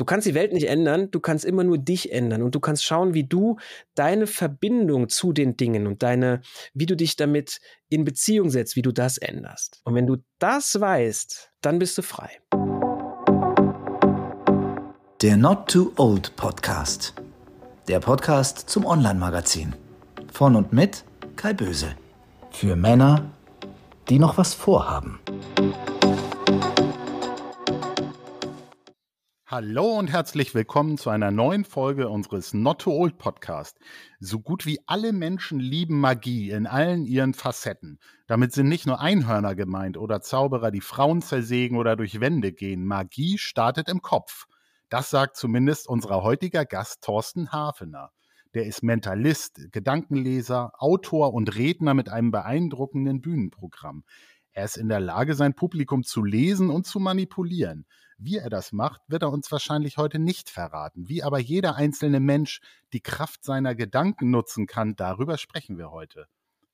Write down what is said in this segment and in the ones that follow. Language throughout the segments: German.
Du kannst die Welt nicht ändern, du kannst immer nur dich ändern und du kannst schauen, wie du deine Verbindung zu den Dingen und deine, wie du dich damit in Beziehung setzt, wie du das änderst. Und wenn du das weißt, dann bist du frei. Der Not Too Old Podcast. Der Podcast zum Online-Magazin. Von und mit Kai Böse. Für Männer, die noch was vorhaben. Hallo und herzlich willkommen zu einer neuen Folge unseres Not Too Old Podcast. So gut wie alle Menschen lieben Magie in allen ihren Facetten. Damit sind nicht nur Einhörner gemeint oder Zauberer, die Frauen zersägen oder durch Wände gehen. Magie startet im Kopf. Das sagt zumindest unser heutiger Gast Thorsten Hafener. Der ist Mentalist, Gedankenleser, Autor und Redner mit einem beeindruckenden Bühnenprogramm. Er ist in der Lage, sein Publikum zu lesen und zu manipulieren. Wie er das macht, wird er uns wahrscheinlich heute nicht verraten. Wie aber jeder einzelne Mensch die Kraft seiner Gedanken nutzen kann, darüber sprechen wir heute.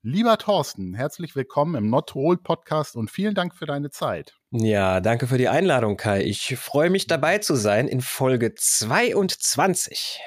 Lieber Thorsten, herzlich willkommen im Not Old Podcast und vielen Dank für deine Zeit. Ja, danke für die Einladung, Kai. Ich freue mich dabei zu sein in Folge 22.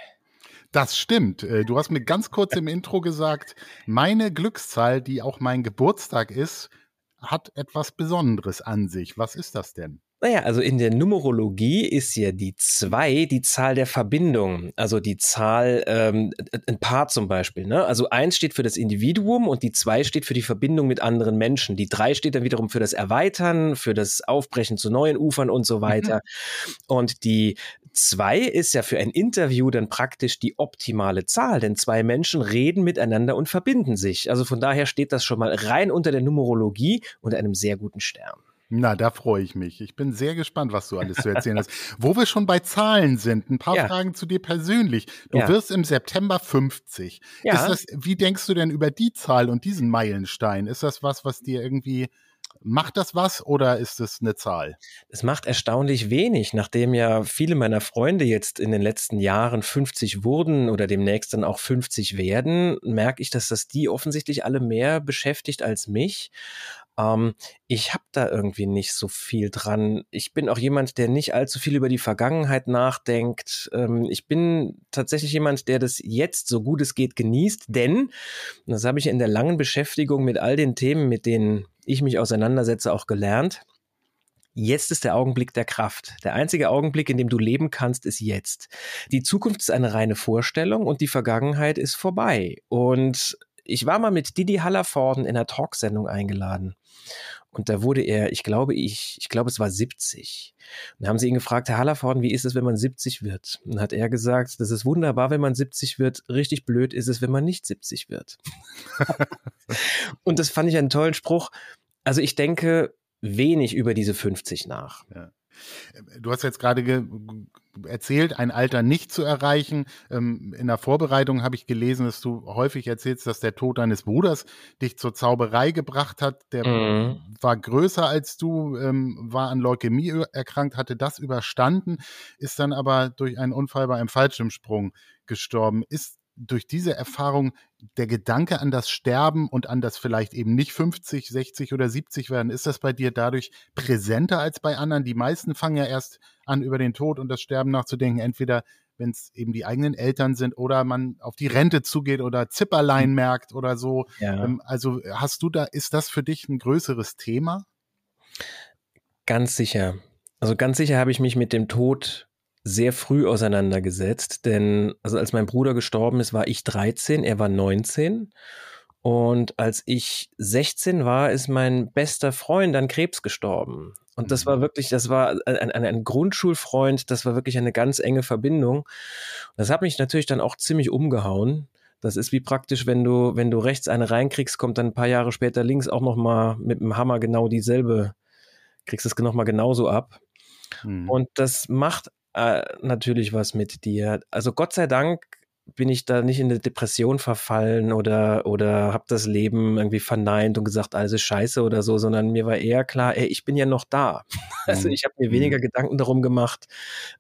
Das stimmt. Äh, du hast mir ganz kurz im Intro gesagt, meine Glückszahl, die auch mein Geburtstag ist, hat etwas Besonderes an sich. Was ist das denn? Naja, also in der Numerologie ist ja die 2 die Zahl der Verbindung. Also die Zahl, ähm, ein Paar zum Beispiel. Ne? Also 1 steht für das Individuum und die 2 steht für die Verbindung mit anderen Menschen. Die 3 steht dann wiederum für das Erweitern, für das Aufbrechen zu neuen Ufern und so mhm. weiter. Mhm. Und die 2 ist ja für ein Interview dann praktisch die optimale Zahl, denn zwei Menschen reden miteinander und verbinden sich. Also von daher steht das schon mal rein unter der Numerologie und einem sehr guten Stern. Na, da freue ich mich. Ich bin sehr gespannt, was du alles zu erzählen hast. Wo wir schon bei Zahlen sind, ein paar ja. Fragen zu dir persönlich. Du ja. wirst im September 50. Ja. Ist das, wie denkst du denn über die Zahl und diesen Meilenstein? Ist das was, was dir irgendwie Macht das was oder ist es eine Zahl? Es macht erstaunlich wenig, nachdem ja viele meiner Freunde jetzt in den letzten Jahren 50 wurden oder demnächst dann auch 50 werden, merke ich, dass das die offensichtlich alle mehr beschäftigt als mich. Ähm, ich habe da irgendwie nicht so viel dran. Ich bin auch jemand, der nicht allzu viel über die Vergangenheit nachdenkt. Ähm, ich bin tatsächlich jemand, der das jetzt so gut es geht genießt, denn, das habe ich in der langen Beschäftigung mit all den Themen, mit denen ich mich auseinandersetze, auch gelernt. Jetzt ist der Augenblick der Kraft. Der einzige Augenblick, in dem du leben kannst, ist jetzt. Die Zukunft ist eine reine Vorstellung und die Vergangenheit ist vorbei. Und ich war mal mit Didi Hallervorden in einer Talksendung eingeladen. Und da wurde er, ich glaube, ich, ich glaube, es war 70. Und da haben sie ihn gefragt, Herr Hallervorden, wie ist es, wenn man 70 wird? Und hat er gesagt, das ist wunderbar, wenn man 70 wird. Richtig blöd ist es, wenn man nicht 70 wird. und das fand ich einen tollen Spruch. Also ich denke wenig über diese 50 nach. Ja. Du hast jetzt gerade erzählt, ein Alter nicht zu erreichen. Ähm, in der Vorbereitung habe ich gelesen, dass du häufig erzählst, dass der Tod deines Bruders dich zur Zauberei gebracht hat. Der mhm. war größer als du, ähm, war an Leukämie erkrankt, hatte das überstanden, ist dann aber durch einen Unfall bei einem Fallschirmsprung gestorben. Ist durch diese Erfahrung der Gedanke an das Sterben und an das vielleicht eben nicht 50, 60 oder 70 werden, ist das bei dir dadurch präsenter als bei anderen? Die meisten fangen ja erst an, über den Tod und das Sterben nachzudenken, entweder wenn es eben die eigenen Eltern sind oder man auf die Rente zugeht oder Zipperlein hm. merkt oder so. Ja. Ähm, also hast du da, ist das für dich ein größeres Thema? Ganz sicher. Also ganz sicher habe ich mich mit dem Tod sehr früh auseinandergesetzt, denn also als mein Bruder gestorben ist, war ich 13, er war 19. Und als ich 16 war, ist mein bester Freund an Krebs gestorben. Und das war mhm. wirklich, das war ein, ein, ein Grundschulfreund, das war wirklich eine ganz enge Verbindung. Das hat mich natürlich dann auch ziemlich umgehauen. Das ist wie praktisch, wenn du, wenn du rechts eine reinkriegst, kommt dann ein paar Jahre später links auch nochmal mit dem Hammer genau dieselbe, kriegst es nochmal genauso ab. Mhm. Und das macht äh, natürlich was mit dir. Also Gott sei Dank bin ich da nicht in eine Depression verfallen oder, oder habe das Leben irgendwie verneint und gesagt, alles ist scheiße oder so, sondern mir war eher klar, ey, ich bin ja noch da. Also mhm. ich habe mir weniger mhm. Gedanken darum gemacht,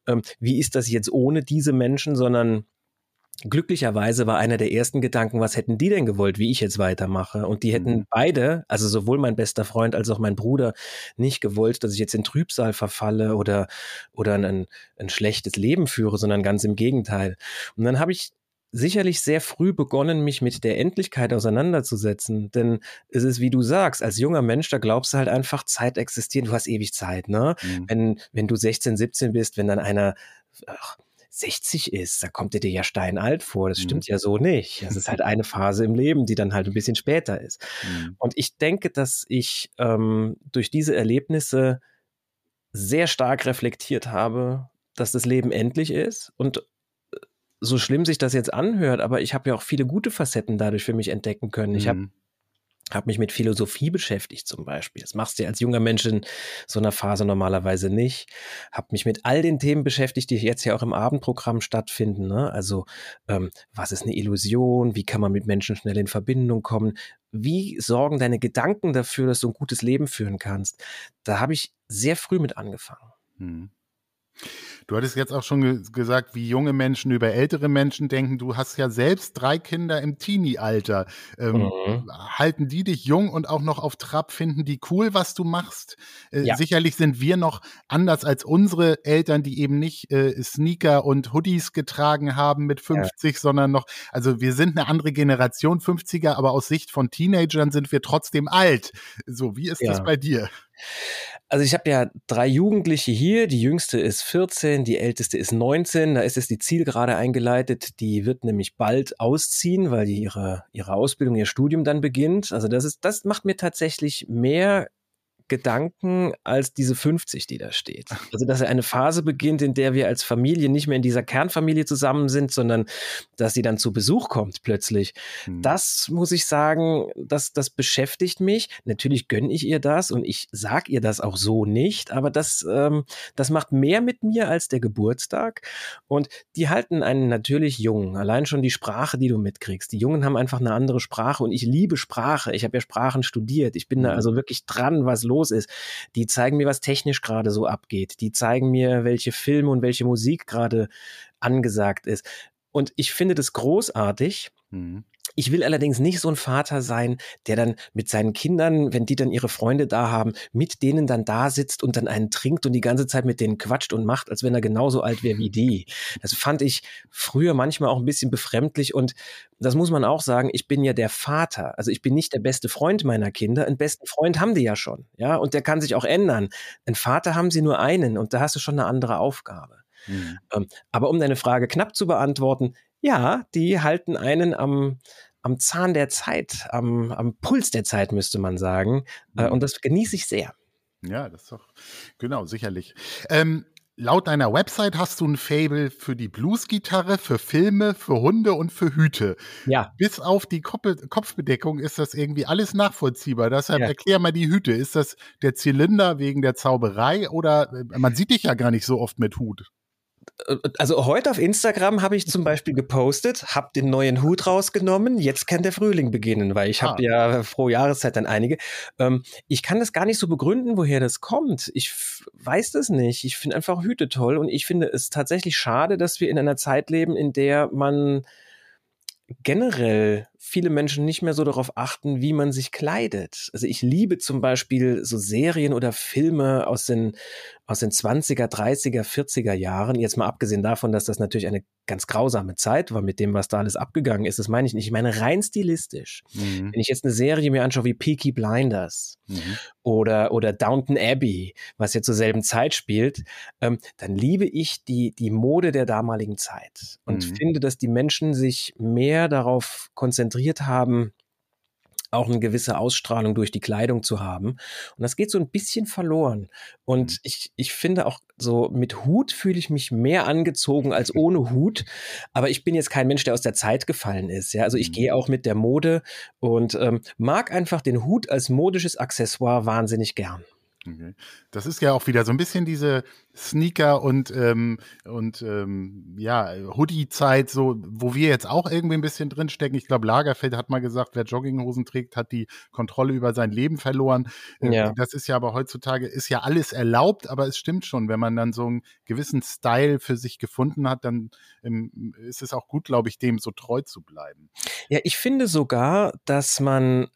ähm, wie ist das jetzt ohne diese Menschen, sondern glücklicherweise war einer der ersten Gedanken, was hätten die denn gewollt, wie ich jetzt weitermache? Und die hätten mhm. beide, also sowohl mein bester Freund als auch mein Bruder, nicht gewollt, dass ich jetzt in Trübsal verfalle oder, oder ein, ein schlechtes Leben führe, sondern ganz im Gegenteil. Und dann habe ich sicherlich sehr früh begonnen, mich mit der Endlichkeit auseinanderzusetzen. Denn es ist, wie du sagst, als junger Mensch, da glaubst du halt einfach, Zeit existiert, du hast ewig Zeit, ne? Mhm. Wenn, wenn du 16, 17 bist, wenn dann einer, ach, 60 ist, da kommt er dir ja steinalt vor. Das stimmt mhm. ja so nicht. Das ist halt eine Phase im Leben, die dann halt ein bisschen später ist. Mhm. Und ich denke, dass ich ähm, durch diese Erlebnisse sehr stark reflektiert habe, dass das Leben endlich ist und äh, so schlimm sich das jetzt anhört, aber ich habe ja auch viele gute Facetten dadurch für mich entdecken können. Ich habe mhm habe mich mit Philosophie beschäftigt zum Beispiel. Das machst du als junger Mensch in so einer Phase normalerweise nicht. Habe mich mit all den Themen beschäftigt, die jetzt ja auch im Abendprogramm stattfinden. Ne? Also ähm, was ist eine Illusion? Wie kann man mit Menschen schnell in Verbindung kommen? Wie sorgen deine Gedanken dafür, dass du ein gutes Leben führen kannst? Da habe ich sehr früh mit angefangen. Hm. Du hattest jetzt auch schon ge gesagt, wie junge Menschen über ältere Menschen denken. Du hast ja selbst drei Kinder im Teenie-Alter. Ähm, mhm. Halten die dich jung und auch noch auf Trab? Finden die cool, was du machst? Äh, ja. Sicherlich sind wir noch anders als unsere Eltern, die eben nicht äh, Sneaker und Hoodies getragen haben mit 50, ja. sondern noch, also wir sind eine andere Generation, 50er, aber aus Sicht von Teenagern sind wir trotzdem alt. So, wie ist ja. das bei dir? Also ich habe ja drei Jugendliche hier. Die jüngste ist 14, die älteste ist 19. Da ist es die Zielgerade eingeleitet. Die wird nämlich bald ausziehen, weil die ihre, ihre Ausbildung, ihr Studium dann beginnt. Also das ist, das macht mir tatsächlich mehr Gedanken als diese 50, die da steht. Also, dass er eine Phase beginnt, in der wir als Familie nicht mehr in dieser Kernfamilie zusammen sind, sondern dass sie dann zu Besuch kommt plötzlich. Hm. Das muss ich sagen, das, das beschäftigt mich. Natürlich gönne ich ihr das und ich sag ihr das auch so nicht, aber das, ähm, das macht mehr mit mir als der Geburtstag. Und die halten einen natürlich jung. Allein schon die Sprache, die du mitkriegst. Die Jungen haben einfach eine andere Sprache und ich liebe Sprache. Ich habe ja Sprachen studiert. Ich bin da hm. also wirklich dran, was los los ist. Die zeigen mir, was technisch gerade so abgeht. Die zeigen mir, welche Filme und welche Musik gerade angesagt ist. Und ich finde das großartig. Mhm. Ich will allerdings nicht so ein Vater sein, der dann mit seinen Kindern, wenn die dann ihre Freunde da haben, mit denen dann da sitzt und dann einen trinkt und die ganze Zeit mit denen quatscht und macht, als wenn er genauso alt wäre wie die. Das fand ich früher manchmal auch ein bisschen befremdlich und das muss man auch sagen, ich bin ja der Vater. Also ich bin nicht der beste Freund meiner Kinder. Einen besten Freund haben die ja schon, ja, und der kann sich auch ändern. Ein Vater haben sie nur einen und da hast du schon eine andere Aufgabe. Mhm. aber um deine Frage knapp zu beantworten, ja, die halten einen am, am Zahn der Zeit, am, am Puls der Zeit, müsste man sagen. Äh, mhm. und das genieße ich sehr. Ja, das ist doch, genau, sicherlich. Ähm, laut deiner Website hast du ein Fable für die Bluesgitarre, für Filme, für Hunde und für Hüte. Ja. Bis auf die Kopfbedeckung ist das irgendwie alles nachvollziehbar. Deshalb ja. erklär mal die Hüte. Ist das der Zylinder wegen der Zauberei oder äh, man sieht dich ja gar nicht so oft mit Hut? Also heute auf Instagram habe ich zum Beispiel gepostet, habe den neuen Hut rausgenommen, jetzt kann der Frühling beginnen, weil ich habe ah. ja pro Jahreszeit dann einige. Ähm, ich kann das gar nicht so begründen, woher das kommt. Ich weiß das nicht. Ich finde einfach Hüte toll und ich finde es tatsächlich schade, dass wir in einer Zeit leben, in der man generell viele Menschen nicht mehr so darauf achten, wie man sich kleidet. Also ich liebe zum Beispiel so Serien oder Filme aus den, aus den 20er, 30er, 40er Jahren. Jetzt mal abgesehen davon, dass das natürlich eine ganz grausame Zeit war mit dem, was da alles abgegangen ist. Das meine ich nicht. Ich meine rein stilistisch. Mhm. Wenn ich jetzt eine Serie mir anschaue wie Peaky Blinders mhm. oder, oder Downton Abbey, was ja zur selben Zeit spielt, ähm, dann liebe ich die, die Mode der damaligen Zeit und mhm. finde, dass die Menschen sich mehr darauf konzentrieren, konzentriert haben, auch eine gewisse Ausstrahlung durch die Kleidung zu haben. Und das geht so ein bisschen verloren. Und mhm. ich, ich finde auch so mit Hut fühle ich mich mehr angezogen als ohne Hut. Aber ich bin jetzt kein Mensch, der aus der Zeit gefallen ist. Ja, also ich mhm. gehe auch mit der Mode und ähm, mag einfach den Hut als modisches Accessoire wahnsinnig gern. Okay. Das ist ja auch wieder so ein bisschen diese Sneaker und ähm, und ähm, ja Hoodie-Zeit, so wo wir jetzt auch irgendwie ein bisschen drinstecken. Ich glaube, Lagerfeld hat mal gesagt, wer Jogginghosen trägt, hat die Kontrolle über sein Leben verloren. Äh, ja. Das ist ja aber heutzutage ist ja alles erlaubt, aber es stimmt schon, wenn man dann so einen gewissen Style für sich gefunden hat, dann ähm, ist es auch gut, glaube ich, dem so treu zu bleiben. Ja, ich finde sogar, dass man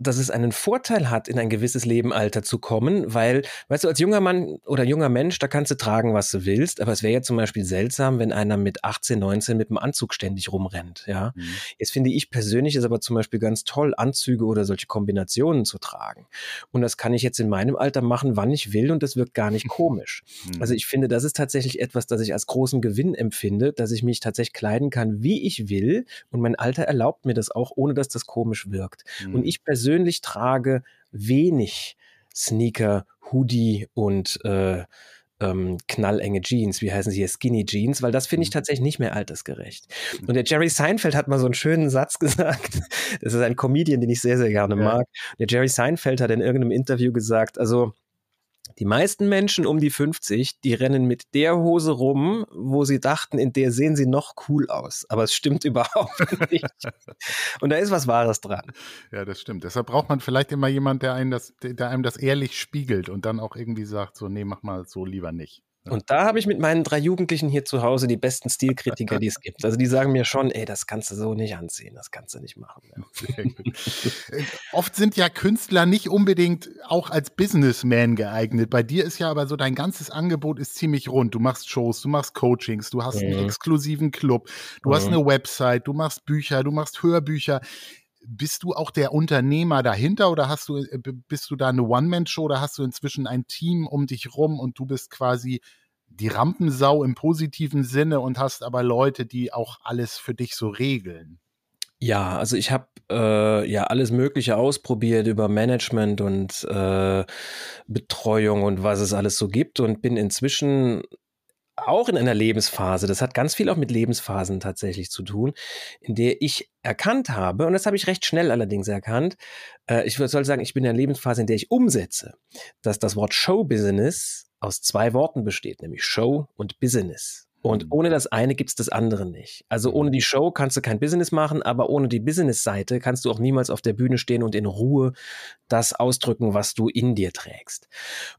dass es einen Vorteil hat, in ein gewisses Lebenalter zu kommen, weil, weißt du, als junger Mann oder junger Mensch, da kannst du tragen, was du willst, aber es wäre ja zum Beispiel seltsam, wenn einer mit 18, 19 mit dem Anzug ständig rumrennt, ja. Mhm. Jetzt finde ich persönlich es aber zum Beispiel ganz toll, Anzüge oder solche Kombinationen zu tragen. Und das kann ich jetzt in meinem Alter machen, wann ich will und das wirkt gar nicht komisch. Mhm. Also ich finde, das ist tatsächlich etwas, das ich als großen Gewinn empfinde, dass ich mich tatsächlich kleiden kann, wie ich will und mein Alter erlaubt mir das auch, ohne dass das komisch wirkt. Mhm. Und ich persönlich persönlich trage wenig Sneaker, Hoodie und äh, ähm, knallenge Jeans, wie heißen sie hier, Skinny Jeans, weil das finde ich mhm. tatsächlich nicht mehr altersgerecht. Mhm. Und der Jerry Seinfeld hat mal so einen schönen Satz gesagt. Das ist ein Comedian, den ich sehr, sehr gerne mag. Der Jerry Seinfeld hat in irgendeinem Interview gesagt, also die meisten Menschen um die 50, die rennen mit der Hose rum, wo sie dachten, in der sehen sie noch cool aus. Aber es stimmt überhaupt nicht. Und da ist was Wahres dran. Ja, das stimmt. Deshalb braucht man vielleicht immer jemand, der einem das, der einem das ehrlich spiegelt und dann auch irgendwie sagt, so, nee, mach mal so lieber nicht. Und da habe ich mit meinen drei Jugendlichen hier zu Hause die besten Stilkritiker, die es gibt. Also die sagen mir schon, ey, das kannst du so nicht anziehen, das kannst du nicht machen. Ja. Äh, oft sind ja Künstler nicht unbedingt auch als Businessman geeignet. Bei dir ist ja aber so, dein ganzes Angebot ist ziemlich rund. Du machst Shows, du machst Coachings, du hast mhm. einen exklusiven Club, du mhm. hast eine Website, du machst Bücher, du machst Hörbücher bist du auch der Unternehmer dahinter oder hast du, äh, bist du da eine One-Man-Show oder hast du inzwischen ein Team um dich rum und du bist quasi die Rampensau im positiven Sinne und hast aber Leute, die auch alles für dich so regeln? Ja, also ich habe äh, ja alles Mögliche ausprobiert über Management und äh, Betreuung und was es alles so gibt und bin inzwischen auch in einer Lebensphase, das hat ganz viel auch mit Lebensphasen tatsächlich zu tun, in der ich erkannt habe, und das habe ich recht schnell allerdings erkannt, äh, ich soll sagen, ich bin in einer Lebensphase, in der ich umsetze, dass das Wort Show-Business aus zwei Worten besteht, nämlich Show und Business. Und mhm. ohne das eine gibt's das andere nicht. Also ohne die Show kannst du kein Business machen, aber ohne die Business-Seite kannst du auch niemals auf der Bühne stehen und in Ruhe das ausdrücken, was du in dir trägst.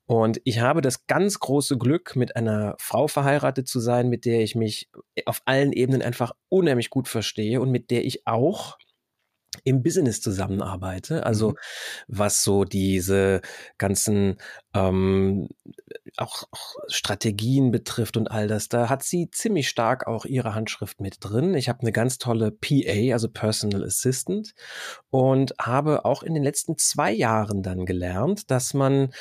Und ich habe das ganz große Glück, mit einer Frau verheiratet zu sein, mit der ich mich auf allen Ebenen einfach unheimlich gut verstehe und mit der ich auch im Business zusammenarbeite, also mhm. was so diese ganzen ähm, auch, auch Strategien betrifft und all das, da hat sie ziemlich stark auch ihre Handschrift mit drin. Ich habe eine ganz tolle PA, also Personal Assistant, und habe auch in den letzten zwei Jahren dann gelernt, dass man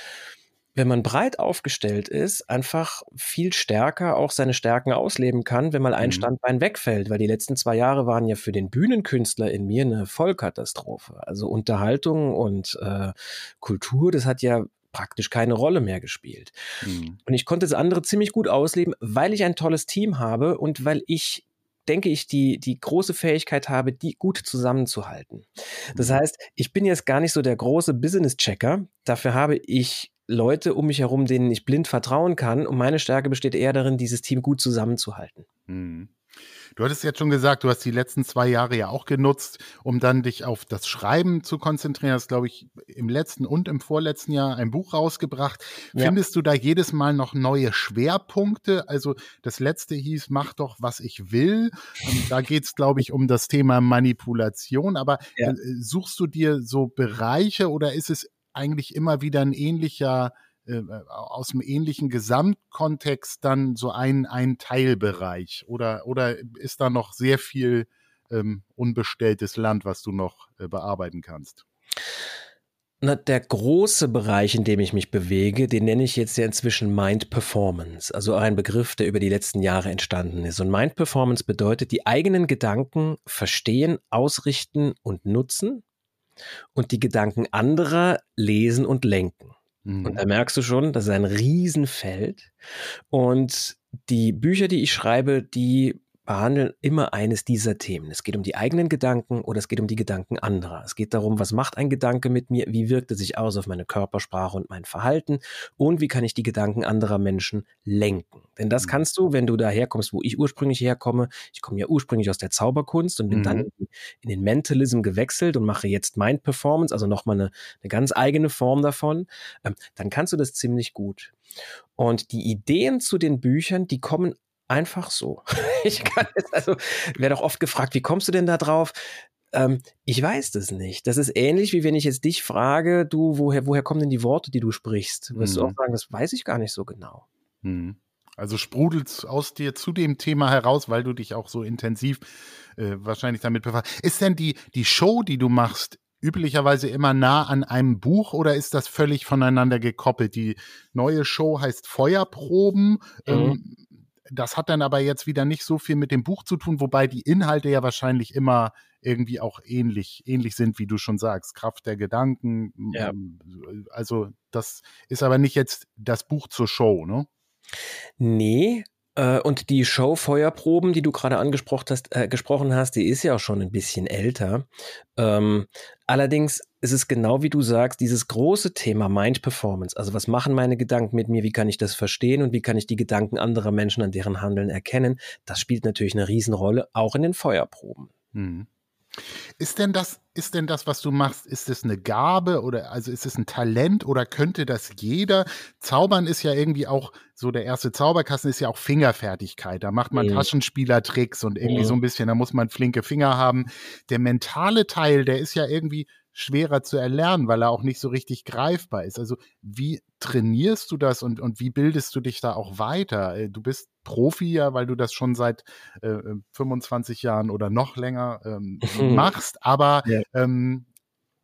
wenn man breit aufgestellt ist, einfach viel stärker auch seine Stärken ausleben kann, wenn mal ein mhm. Standbein wegfällt, weil die letzten zwei Jahre waren ja für den Bühnenkünstler in mir eine Vollkatastrophe. Also Unterhaltung und äh, Kultur, das hat ja praktisch keine Rolle mehr gespielt. Mhm. Und ich konnte das andere ziemlich gut ausleben, weil ich ein tolles Team habe und weil ich denke ich, die, die große Fähigkeit habe, die gut zusammenzuhalten. Das mhm. heißt, ich bin jetzt gar nicht so der große Business-Checker. Dafür habe ich Leute um mich herum, denen ich blind vertrauen kann. Und meine Stärke besteht eher darin, dieses Team gut zusammenzuhalten. Mhm. Du hattest jetzt schon gesagt, du hast die letzten zwei Jahre ja auch genutzt, um dann dich auf das Schreiben zu konzentrieren. Hast, glaube ich, im letzten und im vorletzten Jahr ein Buch rausgebracht. Ja. Findest du da jedes Mal noch neue Schwerpunkte? Also das letzte hieß, mach doch, was ich will. Und da geht es, glaube ich, um das Thema Manipulation. Aber ja. Äh, suchst du dir so Bereiche oder ist es eigentlich immer wieder ein ähnlicher, äh, äh, aus einem ähnlichen Gesamtkontext dann so ein, ein Teilbereich? Oder, oder ist da noch sehr viel ähm, unbestelltes Land, was du noch äh, bearbeiten kannst? Na, der große Bereich, in dem ich mich bewege, den nenne ich jetzt ja inzwischen Mind Performance, also ein Begriff, der über die letzten Jahre entstanden ist. Und Mind Performance bedeutet, die eigenen Gedanken verstehen, ausrichten und nutzen und die Gedanken anderer lesen und lenken. Mhm. Und da merkst du schon, das ist ein Riesenfeld. Und die Bücher, die ich schreibe, die behandeln immer eines dieser Themen. Es geht um die eigenen Gedanken oder es geht um die Gedanken anderer. Es geht darum, was macht ein Gedanke mit mir, wie wirkt er sich aus auf meine Körpersprache und mein Verhalten und wie kann ich die Gedanken anderer Menschen lenken. Denn das mhm. kannst du, wenn du daherkommst, wo ich ursprünglich herkomme. Ich komme ja ursprünglich aus der Zauberkunst und bin mhm. dann in den Mentalism gewechselt und mache jetzt Mind Performance, also nochmal eine, eine ganz eigene Form davon. Ähm, dann kannst du das ziemlich gut. Und die Ideen zu den Büchern, die kommen einfach so. Ich kann jetzt also, werde auch oft gefragt, wie kommst du denn da drauf? Ähm, ich weiß das nicht. Das ist ähnlich, wie wenn ich jetzt dich frage, du, woher, woher kommen denn die Worte, die du sprichst? Wirst mhm. du auch sagen, das weiß ich gar nicht so genau. Mhm. Also sprudelt aus dir zu dem Thema heraus, weil du dich auch so intensiv äh, wahrscheinlich damit befasst. Ist denn die, die Show, die du machst, üblicherweise immer nah an einem Buch oder ist das völlig voneinander gekoppelt? Die neue Show heißt Feuerproben. Mhm. Ähm, das hat dann aber jetzt wieder nicht so viel mit dem Buch zu tun, wobei die Inhalte ja wahrscheinlich immer irgendwie auch ähnlich, ähnlich sind, wie du schon sagst. Kraft der Gedanken. Ja. Ähm, also, das ist aber nicht jetzt das Buch zur Show, ne? Nee, äh, und die Show Feuerproben, die du gerade angesprochen hast, äh, gesprochen hast, die ist ja auch schon ein bisschen älter. Ähm, allerdings ist es genau wie du sagst, dieses große Thema Mind Performance. Also was machen meine Gedanken mit mir? Wie kann ich das verstehen? Und wie kann ich die Gedanken anderer Menschen an deren Handeln erkennen? Das spielt natürlich eine Riesenrolle, auch in den Feuerproben. Mhm. Ist denn das, ist denn das, was du machst, ist es eine Gabe oder also ist es ein Talent oder könnte das jeder? Zaubern ist ja irgendwie auch so der erste Zauberkasten ist ja auch Fingerfertigkeit. Da macht man mhm. Taschenspielertricks und irgendwie mhm. so ein bisschen, da muss man flinke Finger haben. Der mentale Teil, der ist ja irgendwie schwerer zu erlernen, weil er auch nicht so richtig greifbar ist. Also wie trainierst du das und, und wie bildest du dich da auch weiter? Äh, du bist Profi ja, weil du das schon seit äh, 25 Jahren oder noch länger ähm, machst, aber ja. ähm,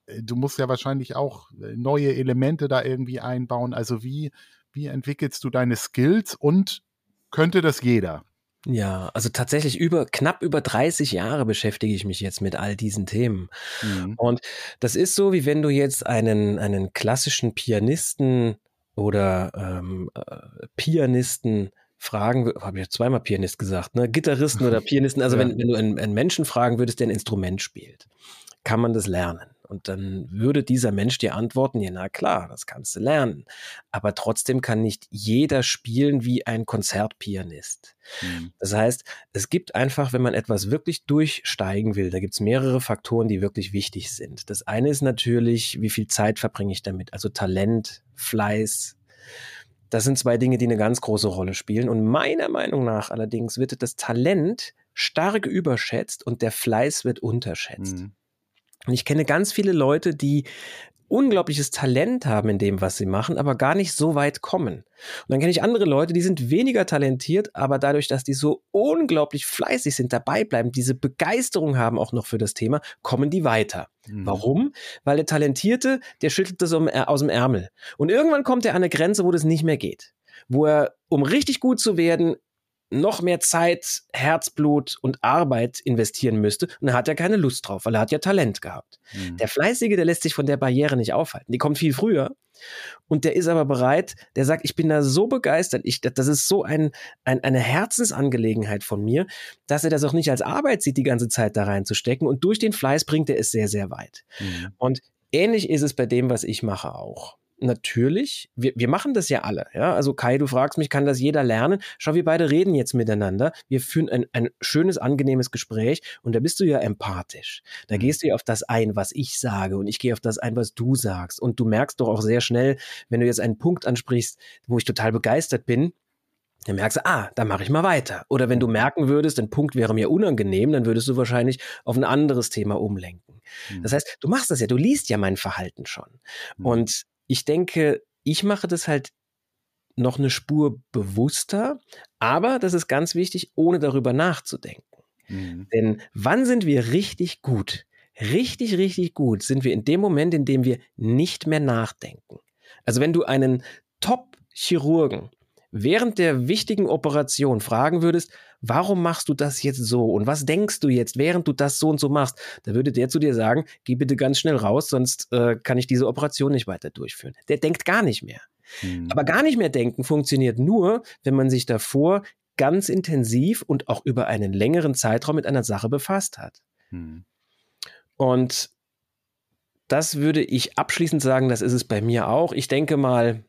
äh, du musst ja wahrscheinlich auch äh, neue Elemente da irgendwie einbauen. Also wie, wie entwickelst du deine Skills und könnte das jeder? Ja, also tatsächlich über knapp über 30 Jahre beschäftige ich mich jetzt mit all diesen Themen. Mhm. Und das ist so, wie wenn du jetzt einen, einen klassischen Pianisten oder ähm, äh, Pianisten fragen, habe ich jetzt zweimal Pianist gesagt, ne? Gitarristen oder Pianisten, also ja. wenn, wenn du einen, einen Menschen fragen würdest, der ein Instrument spielt, kann man das lernen. Und dann würde dieser Mensch dir antworten, ja, na klar, das kannst du lernen. Aber trotzdem kann nicht jeder spielen wie ein Konzertpianist. Mhm. Das heißt, es gibt einfach, wenn man etwas wirklich durchsteigen will, da gibt es mehrere Faktoren, die wirklich wichtig sind. Das eine ist natürlich, wie viel Zeit verbringe ich damit? Also Talent, Fleiß. Das sind zwei Dinge, die eine ganz große Rolle spielen. Und meiner Meinung nach allerdings wird das Talent stark überschätzt und der Fleiß wird unterschätzt. Mhm. Und ich kenne ganz viele Leute, die unglaubliches Talent haben in dem, was sie machen, aber gar nicht so weit kommen. Und dann kenne ich andere Leute, die sind weniger talentiert, aber dadurch, dass die so unglaublich fleißig sind, dabei bleiben, diese Begeisterung haben auch noch für das Thema, kommen die weiter. Mhm. Warum? Weil der Talentierte, der schüttelt das aus dem Ärmel. Und irgendwann kommt er an eine Grenze, wo das nicht mehr geht. Wo er, um richtig gut zu werden, noch mehr Zeit, Herzblut und Arbeit investieren müsste. Und da hat er keine Lust drauf, weil er hat ja Talent gehabt. Mhm. Der Fleißige, der lässt sich von der Barriere nicht aufhalten. Die kommt viel früher. Und der ist aber bereit, der sagt, ich bin da so begeistert, ich, das ist so ein, ein, eine Herzensangelegenheit von mir, dass er das auch nicht als Arbeit sieht, die ganze Zeit da reinzustecken. Und durch den Fleiß bringt er es sehr, sehr weit. Mhm. Und ähnlich ist es bei dem, was ich mache auch natürlich, wir, wir machen das ja alle. Ja? Also Kai, du fragst mich, kann das jeder lernen? Schau, wir beide reden jetzt miteinander. Wir führen ein, ein schönes, angenehmes Gespräch und da bist du ja empathisch. Da mhm. gehst du ja auf das ein, was ich sage und ich gehe auf das ein, was du sagst. Und du merkst doch auch sehr schnell, wenn du jetzt einen Punkt ansprichst, wo ich total begeistert bin, dann merkst du, ah, da mache ich mal weiter. Oder wenn du merken würdest, ein Punkt wäre mir unangenehm, dann würdest du wahrscheinlich auf ein anderes Thema umlenken. Mhm. Das heißt, du machst das ja, du liest ja mein Verhalten schon. Mhm. Und ich denke, ich mache das halt noch eine Spur bewusster, aber das ist ganz wichtig, ohne darüber nachzudenken. Mhm. Denn wann sind wir richtig gut? Richtig, richtig gut sind wir in dem Moment, in dem wir nicht mehr nachdenken. Also wenn du einen Top-Chirurgen während der wichtigen Operation fragen würdest, warum machst du das jetzt so und was denkst du jetzt, während du das so und so machst, da würde der zu dir sagen, geh bitte ganz schnell raus, sonst äh, kann ich diese Operation nicht weiter durchführen. Der denkt gar nicht mehr. Mhm. Aber gar nicht mehr denken funktioniert nur, wenn man sich davor ganz intensiv und auch über einen längeren Zeitraum mit einer Sache befasst hat. Mhm. Und das würde ich abschließend sagen, das ist es bei mir auch. Ich denke mal,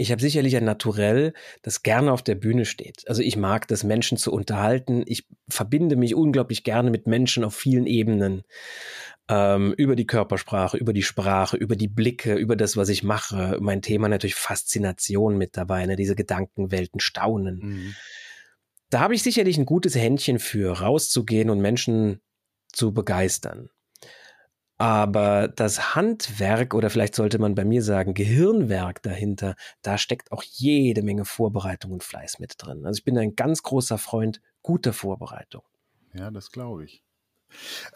ich habe sicherlich ein Naturell, das gerne auf der Bühne steht. Also ich mag das, Menschen zu unterhalten. Ich verbinde mich unglaublich gerne mit Menschen auf vielen Ebenen. Ähm, über die Körpersprache, über die Sprache, über die Blicke, über das, was ich mache. Mein Thema natürlich Faszination mit dabei, ne? diese Gedankenwelten, Staunen. Mhm. Da habe ich sicherlich ein gutes Händchen für, rauszugehen und Menschen zu begeistern. Aber das Handwerk oder vielleicht sollte man bei mir sagen Gehirnwerk dahinter, da steckt auch jede Menge Vorbereitung und Fleiß mit drin. Also ich bin ein ganz großer Freund guter Vorbereitung. Ja, das glaube ich.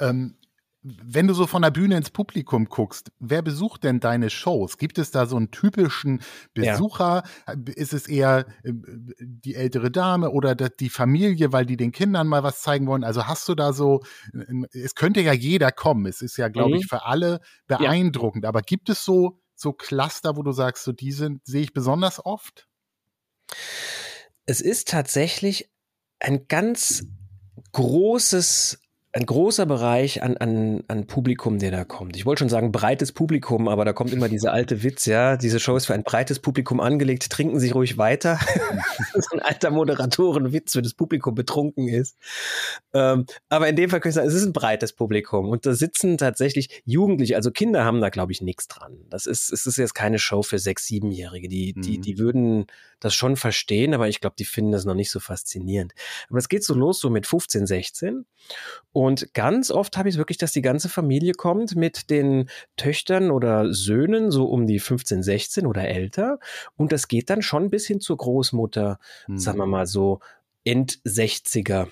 Ähm, wenn du so von der Bühne ins Publikum guckst, wer besucht denn deine Shows? Gibt es da so einen typischen Besucher? Ja. Ist es eher äh, die ältere Dame oder die Familie, weil die den Kindern mal was zeigen wollen? Also hast du da so, es könnte ja jeder kommen. Es ist ja, glaube mhm. ich, für alle beeindruckend. Ja. Aber gibt es so, so Cluster, wo du sagst, so die sind, sehe ich besonders oft? Es ist tatsächlich ein ganz großes ein großer Bereich an, an, an Publikum, der da kommt. Ich wollte schon sagen breites Publikum, aber da kommt immer dieser alte Witz, ja. Diese Show ist für ein breites Publikum angelegt. Trinken Sie ruhig weiter. das ist ein alter Moderatorenwitz, wenn das Publikum betrunken ist. Ähm, aber in dem Fall kann ich sagen, es ist ein breites Publikum und da sitzen tatsächlich Jugendliche, also Kinder haben da, glaube ich, nichts dran. Das ist, es ist jetzt keine Show für sechs, siebenjährige. Die, die, mhm. die würden das schon verstehen, aber ich glaube, die finden das noch nicht so faszinierend. Aber es geht so los, so mit 15, 16. Und ganz oft habe ich wirklich, dass die ganze Familie kommt mit den Töchtern oder Söhnen, so um die 15, 16 oder älter. Und das geht dann schon bis hin zur Großmutter, mhm. sagen wir mal so, End-60er.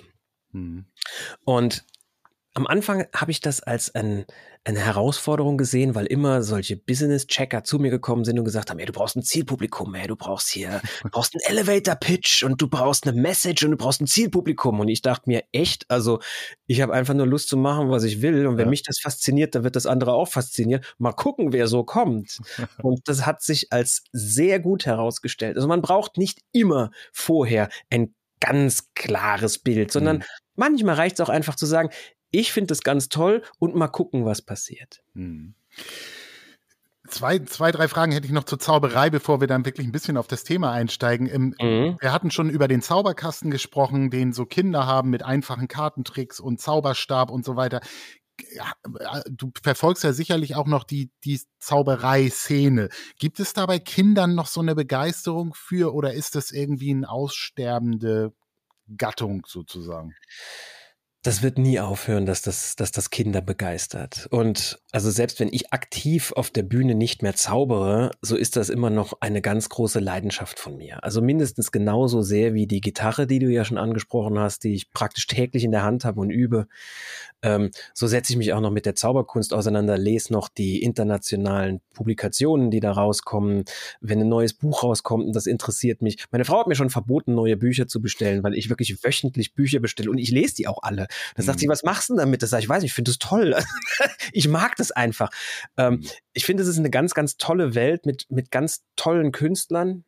Mhm. Und am Anfang habe ich das als ein, eine Herausforderung gesehen, weil immer solche Business-Checker zu mir gekommen sind und gesagt haben, ja, du brauchst ein Zielpublikum, ey, du brauchst hier, du brauchst einen Elevator-Pitch und du brauchst eine Message und du brauchst ein Zielpublikum. Und ich dachte mir, echt, also ich habe einfach nur Lust zu machen, was ich will. Und wenn ja. mich das fasziniert, dann wird das andere auch faszinieren. Mal gucken, wer so kommt. und das hat sich als sehr gut herausgestellt. Also man braucht nicht immer vorher ein ganz klares Bild, sondern mhm. manchmal reicht es auch einfach zu sagen, ich finde das ganz toll und mal gucken, was passiert. Hm. Zwei, zwei, drei Fragen hätte ich noch zur Zauberei, bevor wir dann wirklich ein bisschen auf das Thema einsteigen. Im, mhm. Wir hatten schon über den Zauberkasten gesprochen, den so Kinder haben mit einfachen Kartentricks und Zauberstab und so weiter. Ja, du verfolgst ja sicherlich auch noch die, die Zauberei-Szene. Gibt es da bei Kindern noch so eine Begeisterung für oder ist das irgendwie eine aussterbende Gattung sozusagen? Das wird nie aufhören, dass das, dass das Kinder begeistert. Und also selbst wenn ich aktiv auf der Bühne nicht mehr zaubere, so ist das immer noch eine ganz große Leidenschaft von mir. Also mindestens genauso sehr wie die Gitarre, die du ja schon angesprochen hast, die ich praktisch täglich in der Hand habe und übe. Ähm, so setze ich mich auch noch mit der Zauberkunst auseinander, lese noch die internationalen Publikationen, die da rauskommen. Wenn ein neues Buch rauskommt und das interessiert mich. Meine Frau hat mir schon verboten, neue Bücher zu bestellen, weil ich wirklich wöchentlich Bücher bestelle und ich lese die auch alle. Da mhm. sagt sie, mhm. was machst du denn damit? Das sage ich, weiß nicht, ich finde das toll. ich mag das einfach. Ähm, mhm. ich finde, es ist eine ganz, ganz tolle Welt mit, mit ganz tollen Künstlern.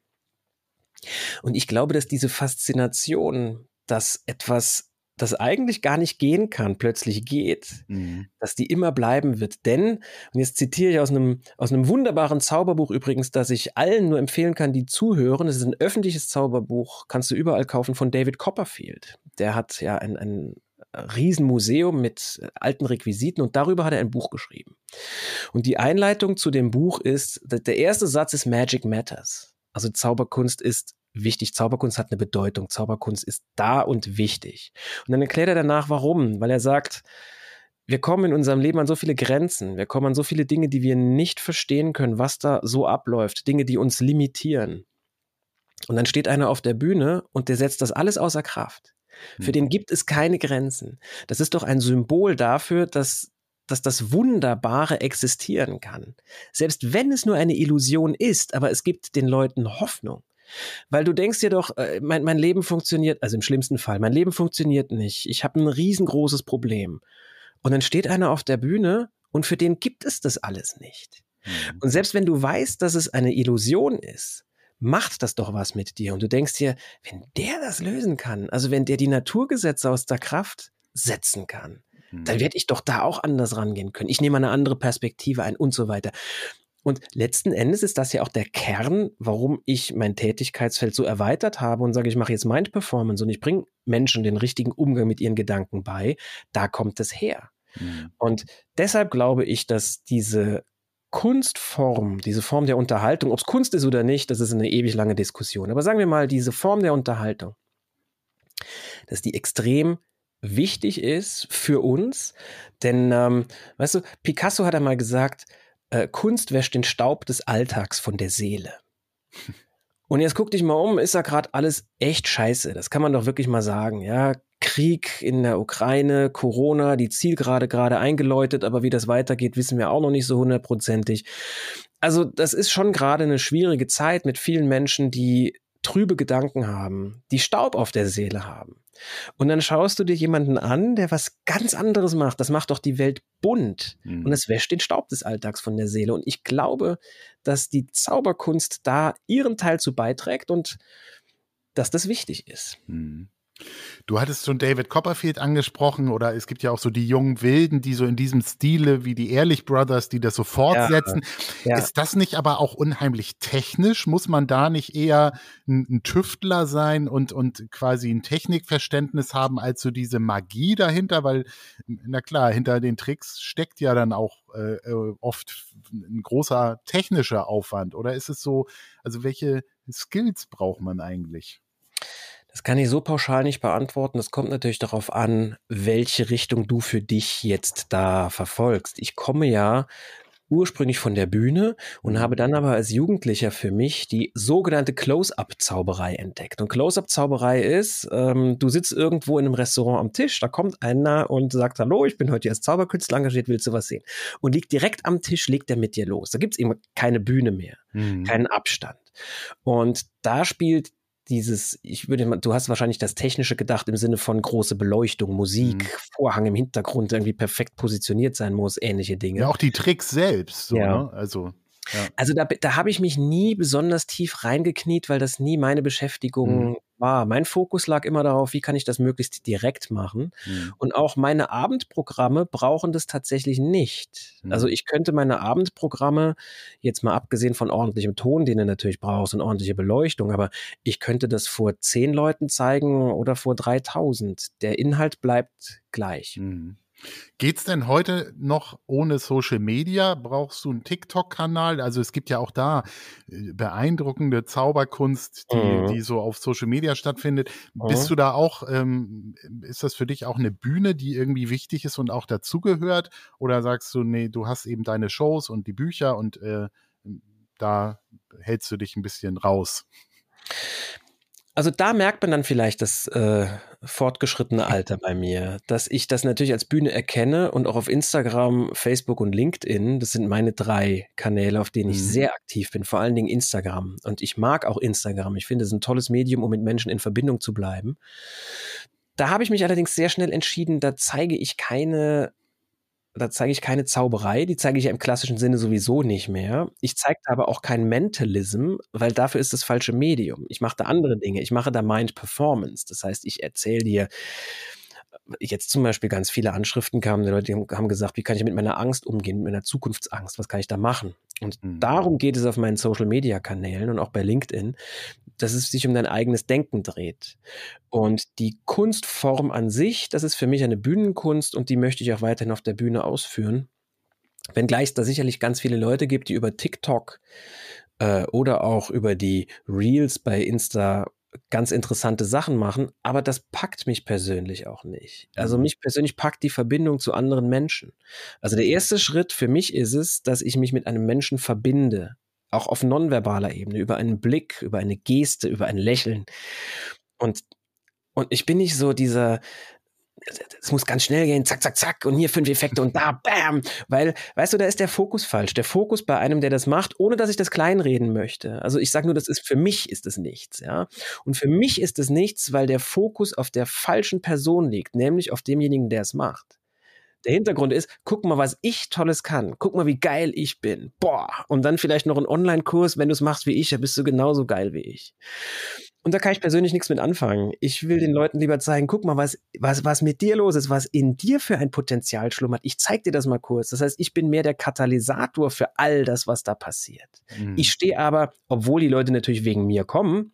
Und ich glaube, dass diese Faszination, dass etwas das eigentlich gar nicht gehen kann, plötzlich geht, mhm. dass die immer bleiben wird. Denn, und jetzt zitiere ich aus einem, aus einem wunderbaren Zauberbuch übrigens, das ich allen nur empfehlen kann, die zuhören. Es ist ein öffentliches Zauberbuch, kannst du überall kaufen, von David Copperfield. Der hat ja ein, ein Riesenmuseum mit alten Requisiten und darüber hat er ein Buch geschrieben. Und die Einleitung zu dem Buch ist, der erste Satz ist Magic Matters. Also Zauberkunst ist wichtig. Zauberkunst hat eine Bedeutung. Zauberkunst ist da und wichtig. Und dann erklärt er danach, warum. Weil er sagt, wir kommen in unserem Leben an so viele Grenzen. Wir kommen an so viele Dinge, die wir nicht verstehen können, was da so abläuft. Dinge, die uns limitieren. Und dann steht einer auf der Bühne und der setzt das alles außer Kraft. Für hm. den gibt es keine Grenzen. Das ist doch ein Symbol dafür, dass dass das Wunderbare existieren kann. Selbst wenn es nur eine Illusion ist, aber es gibt den Leuten Hoffnung. Weil du denkst dir doch, äh, mein, mein Leben funktioniert, also im schlimmsten Fall, mein Leben funktioniert nicht. Ich habe ein riesengroßes Problem. Und dann steht einer auf der Bühne und für den gibt es das alles nicht. Mhm. Und selbst wenn du weißt, dass es eine Illusion ist, macht das doch was mit dir. Und du denkst dir, wenn der das lösen kann, also wenn der die Naturgesetze aus der Kraft setzen kann, dann mhm. werde ich doch da auch anders rangehen können. Ich nehme eine andere Perspektive ein und so weiter. Und letzten Endes ist das ja auch der Kern, warum ich mein Tätigkeitsfeld so erweitert habe und sage, ich mache jetzt Mind Performance und ich bringe Menschen den richtigen Umgang mit ihren Gedanken bei. Da kommt es her. Mhm. Und deshalb glaube ich, dass diese Kunstform, diese Form der Unterhaltung, ob es Kunst ist oder nicht, das ist eine ewig lange Diskussion. Aber sagen wir mal, diese Form der Unterhaltung, dass die extrem wichtig ist für uns. Denn, ähm, weißt du, Picasso hat einmal gesagt, äh, Kunst wäscht den Staub des Alltags von der Seele. Und jetzt guck dich mal um, ist da gerade alles echt scheiße. Das kann man doch wirklich mal sagen. Ja, Krieg in der Ukraine, Corona, die Zielgerade gerade eingeläutet, aber wie das weitergeht, wissen wir auch noch nicht so hundertprozentig. Also das ist schon gerade eine schwierige Zeit mit vielen Menschen, die trübe Gedanken haben, die Staub auf der Seele haben. Und dann schaust du dir jemanden an, der was ganz anderes macht. Das macht doch die Welt bunt. Mhm. Und es wäscht den Staub des Alltags von der Seele. Und ich glaube, dass die Zauberkunst da ihren Teil zu beiträgt und dass das wichtig ist. Mhm. Du hattest schon David Copperfield angesprochen oder es gibt ja auch so die jungen Wilden, die so in diesem Stile wie die Ehrlich Brothers, die das so fortsetzen. Ja, ja. Ist das nicht aber auch unheimlich technisch? Muss man da nicht eher ein, ein, Tüftler sein und, und quasi ein Technikverständnis haben als so diese Magie dahinter? Weil, na klar, hinter den Tricks steckt ja dann auch äh, äh oft ein großer technischer Aufwand. Oder ist es so, also welche Skills braucht man eigentlich? Das kann ich so pauschal nicht beantworten. Das kommt natürlich darauf an, welche Richtung du für dich jetzt da verfolgst. Ich komme ja ursprünglich von der Bühne und habe dann aber als Jugendlicher für mich die sogenannte Close-up-Zauberei entdeckt. Und Close-up-Zauberei ist, ähm, du sitzt irgendwo in einem Restaurant am Tisch, da kommt einer und sagt, hallo, ich bin heute als Zauberkünstler engagiert, willst du was sehen? Und liegt direkt am Tisch, legt er mit dir los. Da gibt's eben keine Bühne mehr, mhm. keinen Abstand. Und da spielt dieses, ich würde mal, du hast wahrscheinlich das Technische gedacht im Sinne von große Beleuchtung, Musik, mhm. Vorhang im Hintergrund irgendwie perfekt positioniert sein muss, ähnliche Dinge. Ja, auch die Tricks selbst, so, ja. ne? Also. Ja. Also da, da habe ich mich nie besonders tief reingekniet, weil das nie meine Beschäftigung mhm. War. Mein Fokus lag immer darauf, wie kann ich das möglichst direkt machen. Mhm. Und auch meine Abendprogramme brauchen das tatsächlich nicht. Mhm. Also ich könnte meine Abendprogramme, jetzt mal abgesehen von ordentlichem Ton, den du natürlich brauchst und ordentliche Beleuchtung, aber ich könnte das vor zehn Leuten zeigen oder vor 3000. Der Inhalt bleibt gleich. Mhm. Geht's denn heute noch ohne Social Media? Brauchst du einen TikTok-Kanal? Also es gibt ja auch da äh, beeindruckende Zauberkunst, die, mhm. die so auf Social Media stattfindet. Mhm. Bist du da auch, ähm, ist das für dich auch eine Bühne, die irgendwie wichtig ist und auch dazugehört? Oder sagst du, nee, du hast eben deine Shows und die Bücher und äh, da hältst du dich ein bisschen raus? Also da merkt man dann vielleicht das äh, fortgeschrittene Alter bei mir, dass ich das natürlich als Bühne erkenne und auch auf Instagram, Facebook und LinkedIn, das sind meine drei Kanäle, auf denen ich mhm. sehr aktiv bin, vor allen Dingen Instagram. Und ich mag auch Instagram. Ich finde es ein tolles Medium, um mit Menschen in Verbindung zu bleiben. Da habe ich mich allerdings sehr schnell entschieden, da zeige ich keine da zeige ich keine Zauberei, die zeige ich ja im klassischen Sinne sowieso nicht mehr. Ich zeige da aber auch kein Mentalism, weil dafür ist das falsche Medium. Ich mache da andere Dinge. Ich mache da Mind Performance. Das heißt, ich erzähle dir jetzt zum Beispiel ganz viele Anschriften kamen, die Leute haben gesagt, wie kann ich mit meiner Angst umgehen, mit meiner Zukunftsangst, was kann ich da machen? Und mhm. darum geht es auf meinen Social-Media-Kanälen und auch bei LinkedIn, dass es sich um dein eigenes Denken dreht. Und die Kunstform an sich, das ist für mich eine Bühnenkunst und die möchte ich auch weiterhin auf der Bühne ausführen. Wenngleich es da sicherlich ganz viele Leute gibt, die über TikTok äh, oder auch über die Reels bei Insta ganz interessante Sachen machen, aber das packt mich persönlich auch nicht. Also mhm. mich persönlich packt die Verbindung zu anderen Menschen. Also der erste Schritt für mich ist es, dass ich mich mit einem Menschen verbinde, auch auf nonverbaler Ebene, über einen Blick, über eine Geste, über ein Lächeln. Und und ich bin nicht so dieser, es muss ganz schnell gehen, zack, zack, zack, und hier fünf Effekte und da, bam. Weil, weißt du, da ist der Fokus falsch. Der Fokus bei einem, der das macht, ohne dass ich das kleinreden möchte. Also ich sage nur, das ist für mich ist es nichts, ja. Und für mich ist es nichts, weil der Fokus auf der falschen Person liegt, nämlich auf demjenigen, der es macht. Der Hintergrund ist, guck mal, was ich Tolles kann. Guck mal, wie geil ich bin. Boah. Und dann vielleicht noch ein Online-Kurs, wenn du es machst wie ich, dann bist du genauso geil wie ich. Und da kann ich persönlich nichts mit anfangen. Ich will den Leuten lieber zeigen, guck mal, was, was, was mit dir los ist, was in dir für ein Potenzial schlummert. Ich zeig dir das mal kurz. Das heißt, ich bin mehr der Katalysator für all das, was da passiert. Mhm. Ich stehe aber, obwohl die Leute natürlich wegen mir kommen,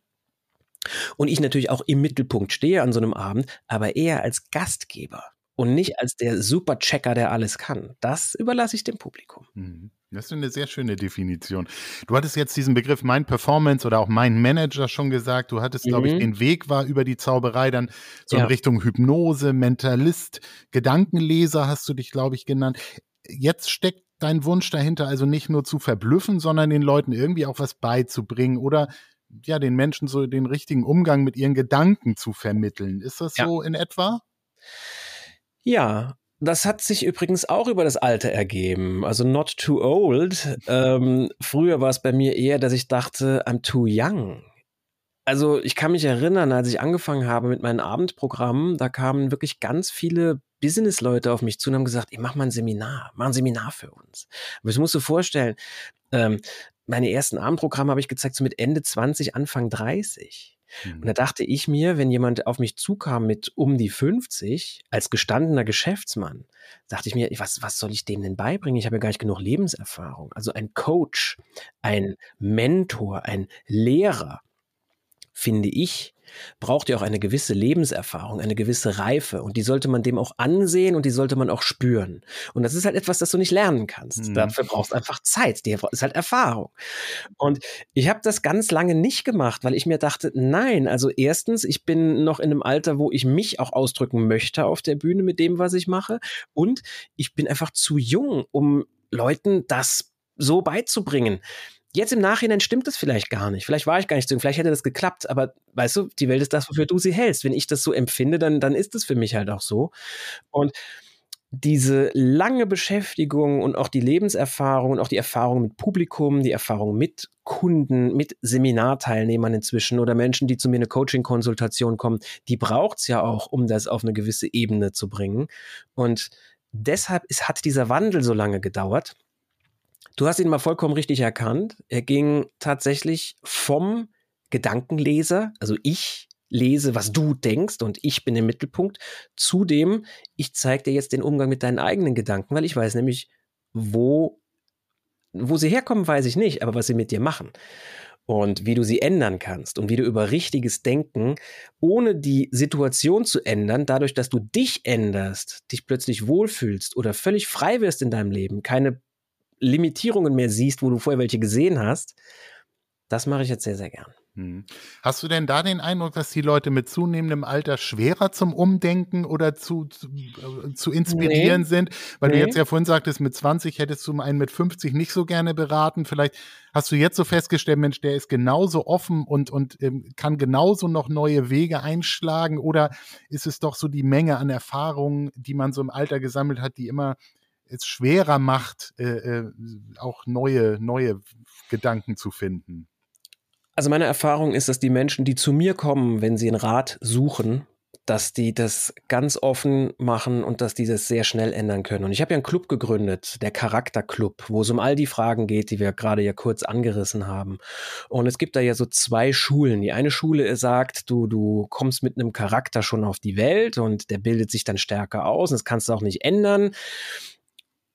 und ich natürlich auch im Mittelpunkt stehe an so einem Abend, aber eher als Gastgeber und nicht als der Superchecker, der alles kann. Das überlasse ich dem Publikum. Mhm. Das ist eine sehr schöne Definition. Du hattest jetzt diesen Begriff Mind Performance oder auch Mind Manager schon gesagt. Du hattest, mhm. glaube ich, den Weg war über die Zauberei dann so ja. in Richtung Hypnose, Mentalist, Gedankenleser hast du dich, glaube ich, genannt. Jetzt steckt dein Wunsch dahinter also nicht nur zu verblüffen, sondern den Leuten irgendwie auch was beizubringen oder ja, den Menschen so den richtigen Umgang mit ihren Gedanken zu vermitteln. Ist das ja. so in etwa? Ja, das hat sich übrigens auch über das Alter ergeben. Also not too old. Ähm, früher war es bei mir eher, dass ich dachte, I'm too young. Also ich kann mich erinnern, als ich angefangen habe mit meinen Abendprogrammen, da kamen wirklich ganz viele Businessleute auf mich zu und haben gesagt, ich mach mal ein Seminar, mach ein Seminar für uns. Aber das musst du vorstellen, ähm, meine ersten Abendprogramme habe ich gezeigt, so mit Ende 20, Anfang 30. Mhm. Und da dachte ich mir, wenn jemand auf mich zukam mit um die 50, als gestandener Geschäftsmann, dachte ich mir, was, was soll ich dem denn beibringen? Ich habe ja gar nicht genug Lebenserfahrung. Also ein Coach, ein Mentor, ein Lehrer, finde ich, braucht ja auch eine gewisse Lebenserfahrung, eine gewisse Reife und die sollte man dem auch ansehen und die sollte man auch spüren. Und das ist halt etwas, das du nicht lernen kannst. Mhm. Dafür brauchst du einfach Zeit, die ist halt Erfahrung. Und ich habe das ganz lange nicht gemacht, weil ich mir dachte, nein, also erstens, ich bin noch in einem Alter, wo ich mich auch ausdrücken möchte auf der Bühne mit dem, was ich mache und ich bin einfach zu jung, um Leuten das so beizubringen. Jetzt im Nachhinein stimmt es vielleicht gar nicht. Vielleicht war ich gar nicht so, vielleicht hätte das geklappt, aber weißt du, die Welt ist das, wofür du sie hältst. Wenn ich das so empfinde, dann, dann ist es für mich halt auch so. Und diese lange Beschäftigung und auch die Lebenserfahrung und auch die Erfahrung mit Publikum, die Erfahrung mit Kunden, mit Seminarteilnehmern inzwischen oder Menschen, die zu mir eine Coaching-Konsultation kommen, die braucht es ja auch, um das auf eine gewisse Ebene zu bringen. Und deshalb ist, hat dieser Wandel so lange gedauert. Du hast ihn mal vollkommen richtig erkannt. Er ging tatsächlich vom Gedankenleser, also ich lese, was du denkst und ich bin im Mittelpunkt, zu dem, ich zeige dir jetzt den Umgang mit deinen eigenen Gedanken, weil ich weiß nämlich, wo, wo sie herkommen, weiß ich nicht, aber was sie mit dir machen und wie du sie ändern kannst und wie du über richtiges Denken, ohne die Situation zu ändern, dadurch, dass du dich änderst, dich plötzlich wohlfühlst oder völlig frei wirst in deinem Leben, keine Limitierungen mehr siehst, wo du vorher welche gesehen hast, das mache ich jetzt sehr, sehr gern. Hm. Hast du denn da den Eindruck, dass die Leute mit zunehmendem Alter schwerer zum Umdenken oder zu, zu, äh, zu inspirieren nee. sind? Weil nee. du jetzt ja vorhin sagtest, mit 20 hättest du einen mit 50 nicht so gerne beraten. Vielleicht hast du jetzt so festgestellt, Mensch, der ist genauso offen und, und ähm, kann genauso noch neue Wege einschlagen? Oder ist es doch so die Menge an Erfahrungen, die man so im Alter gesammelt hat, die immer es schwerer macht, äh, äh, auch neue, neue Gedanken zu finden? Also meine Erfahrung ist, dass die Menschen, die zu mir kommen, wenn sie einen Rat suchen, dass die das ganz offen machen und dass die das sehr schnell ändern können. Und ich habe ja einen Club gegründet, der Charakterclub, wo es um all die Fragen geht, die wir gerade ja kurz angerissen haben. Und es gibt da ja so zwei Schulen. Die eine Schule sagt, du, du kommst mit einem Charakter schon auf die Welt und der bildet sich dann stärker aus und das kannst du auch nicht ändern.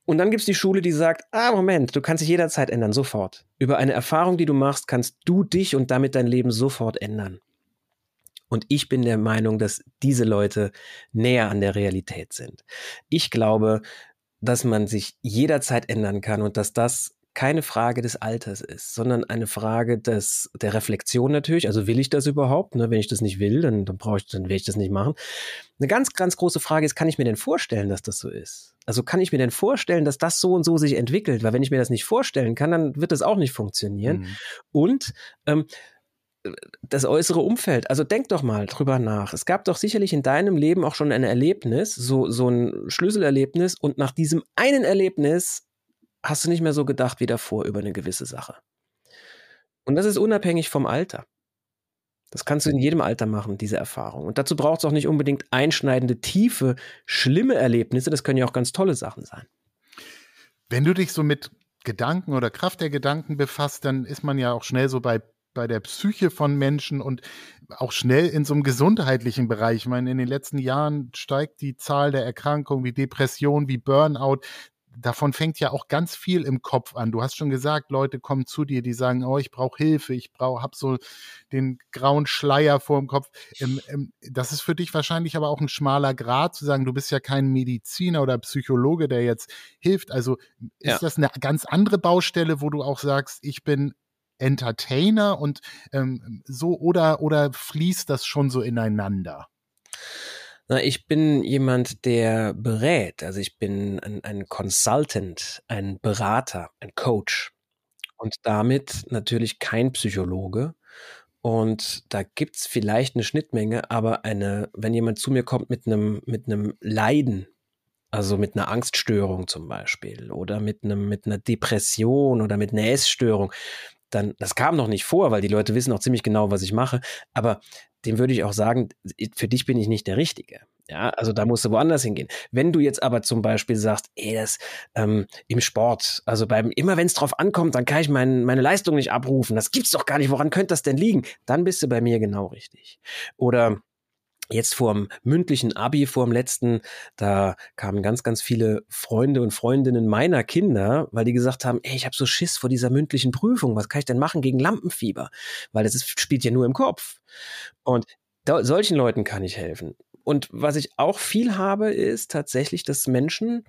Und dann gibt es die Schule, die sagt, ah, Moment, du kannst dich jederzeit ändern, sofort. Über eine Erfahrung, die du machst, kannst du dich und damit dein Leben sofort ändern. Und ich bin der Meinung, dass diese Leute näher an der Realität sind. Ich glaube, dass man sich jederzeit ändern kann und dass das keine Frage des Alters ist, sondern eine Frage des, der Reflexion natürlich. Also will ich das überhaupt? Ne? Wenn ich das nicht will, dann, dann brauche ich, dann werde ich das nicht machen. Eine ganz, ganz große Frage ist, kann ich mir denn vorstellen, dass das so ist? Also kann ich mir denn vorstellen, dass das so und so sich entwickelt? Weil wenn ich mir das nicht vorstellen kann, dann wird das auch nicht funktionieren. Mhm. Und ähm, das äußere Umfeld. Also denk doch mal drüber nach. Es gab doch sicherlich in deinem Leben auch schon ein Erlebnis, so, so ein Schlüsselerlebnis. Und nach diesem einen Erlebnis hast du nicht mehr so gedacht wie davor über eine gewisse Sache. Und das ist unabhängig vom Alter. Das kannst du in jedem Alter machen, diese Erfahrung. Und dazu braucht es auch nicht unbedingt einschneidende, tiefe, schlimme Erlebnisse. Das können ja auch ganz tolle Sachen sein. Wenn du dich so mit Gedanken oder Kraft der Gedanken befasst, dann ist man ja auch schnell so bei bei der Psyche von Menschen und auch schnell in so einem gesundheitlichen Bereich. Ich meine, in den letzten Jahren steigt die Zahl der Erkrankungen wie Depression, wie Burnout davon fängt ja auch ganz viel im Kopf an. Du hast schon gesagt, Leute kommen zu dir, die sagen, oh, ich brauche Hilfe, ich brauche, hab so den grauen Schleier vor dem Kopf. Ähm, ähm, das ist für dich wahrscheinlich aber auch ein schmaler Grad zu sagen, du bist ja kein Mediziner oder Psychologe, der jetzt hilft. Also ist ja. das eine ganz andere Baustelle, wo du auch sagst, ich bin Entertainer und ähm, so oder oder fließt das schon so ineinander? Ich bin jemand, der berät. Also ich bin ein, ein Consultant, ein Berater, ein Coach und damit natürlich kein Psychologe. Und da gibt's vielleicht eine Schnittmenge, aber eine, wenn jemand zu mir kommt mit einem, mit einem Leiden, also mit einer Angststörung zum Beispiel oder mit einem, mit einer Depression oder mit einer Essstörung, dann, das kam noch nicht vor, weil die Leute wissen auch ziemlich genau, was ich mache, aber dem würde ich auch sagen, für dich bin ich nicht der Richtige. Ja, also da musst du woanders hingehen. Wenn du jetzt aber zum Beispiel sagst, ey, das ähm, im Sport, also beim, immer wenn es drauf ankommt, dann kann ich mein, meine Leistung nicht abrufen. Das gibt's doch gar nicht. Woran könnte das denn liegen? Dann bist du bei mir genau richtig. Oder jetzt vorm mündlichen Abi, vorm letzten, da kamen ganz, ganz viele Freunde und Freundinnen meiner Kinder, weil die gesagt haben, ey, ich habe so Schiss vor dieser mündlichen Prüfung, was kann ich denn machen gegen Lampenfieber? Weil das ist, spielt ja nur im Kopf. Und da, solchen Leuten kann ich helfen. Und was ich auch viel habe, ist tatsächlich, dass Menschen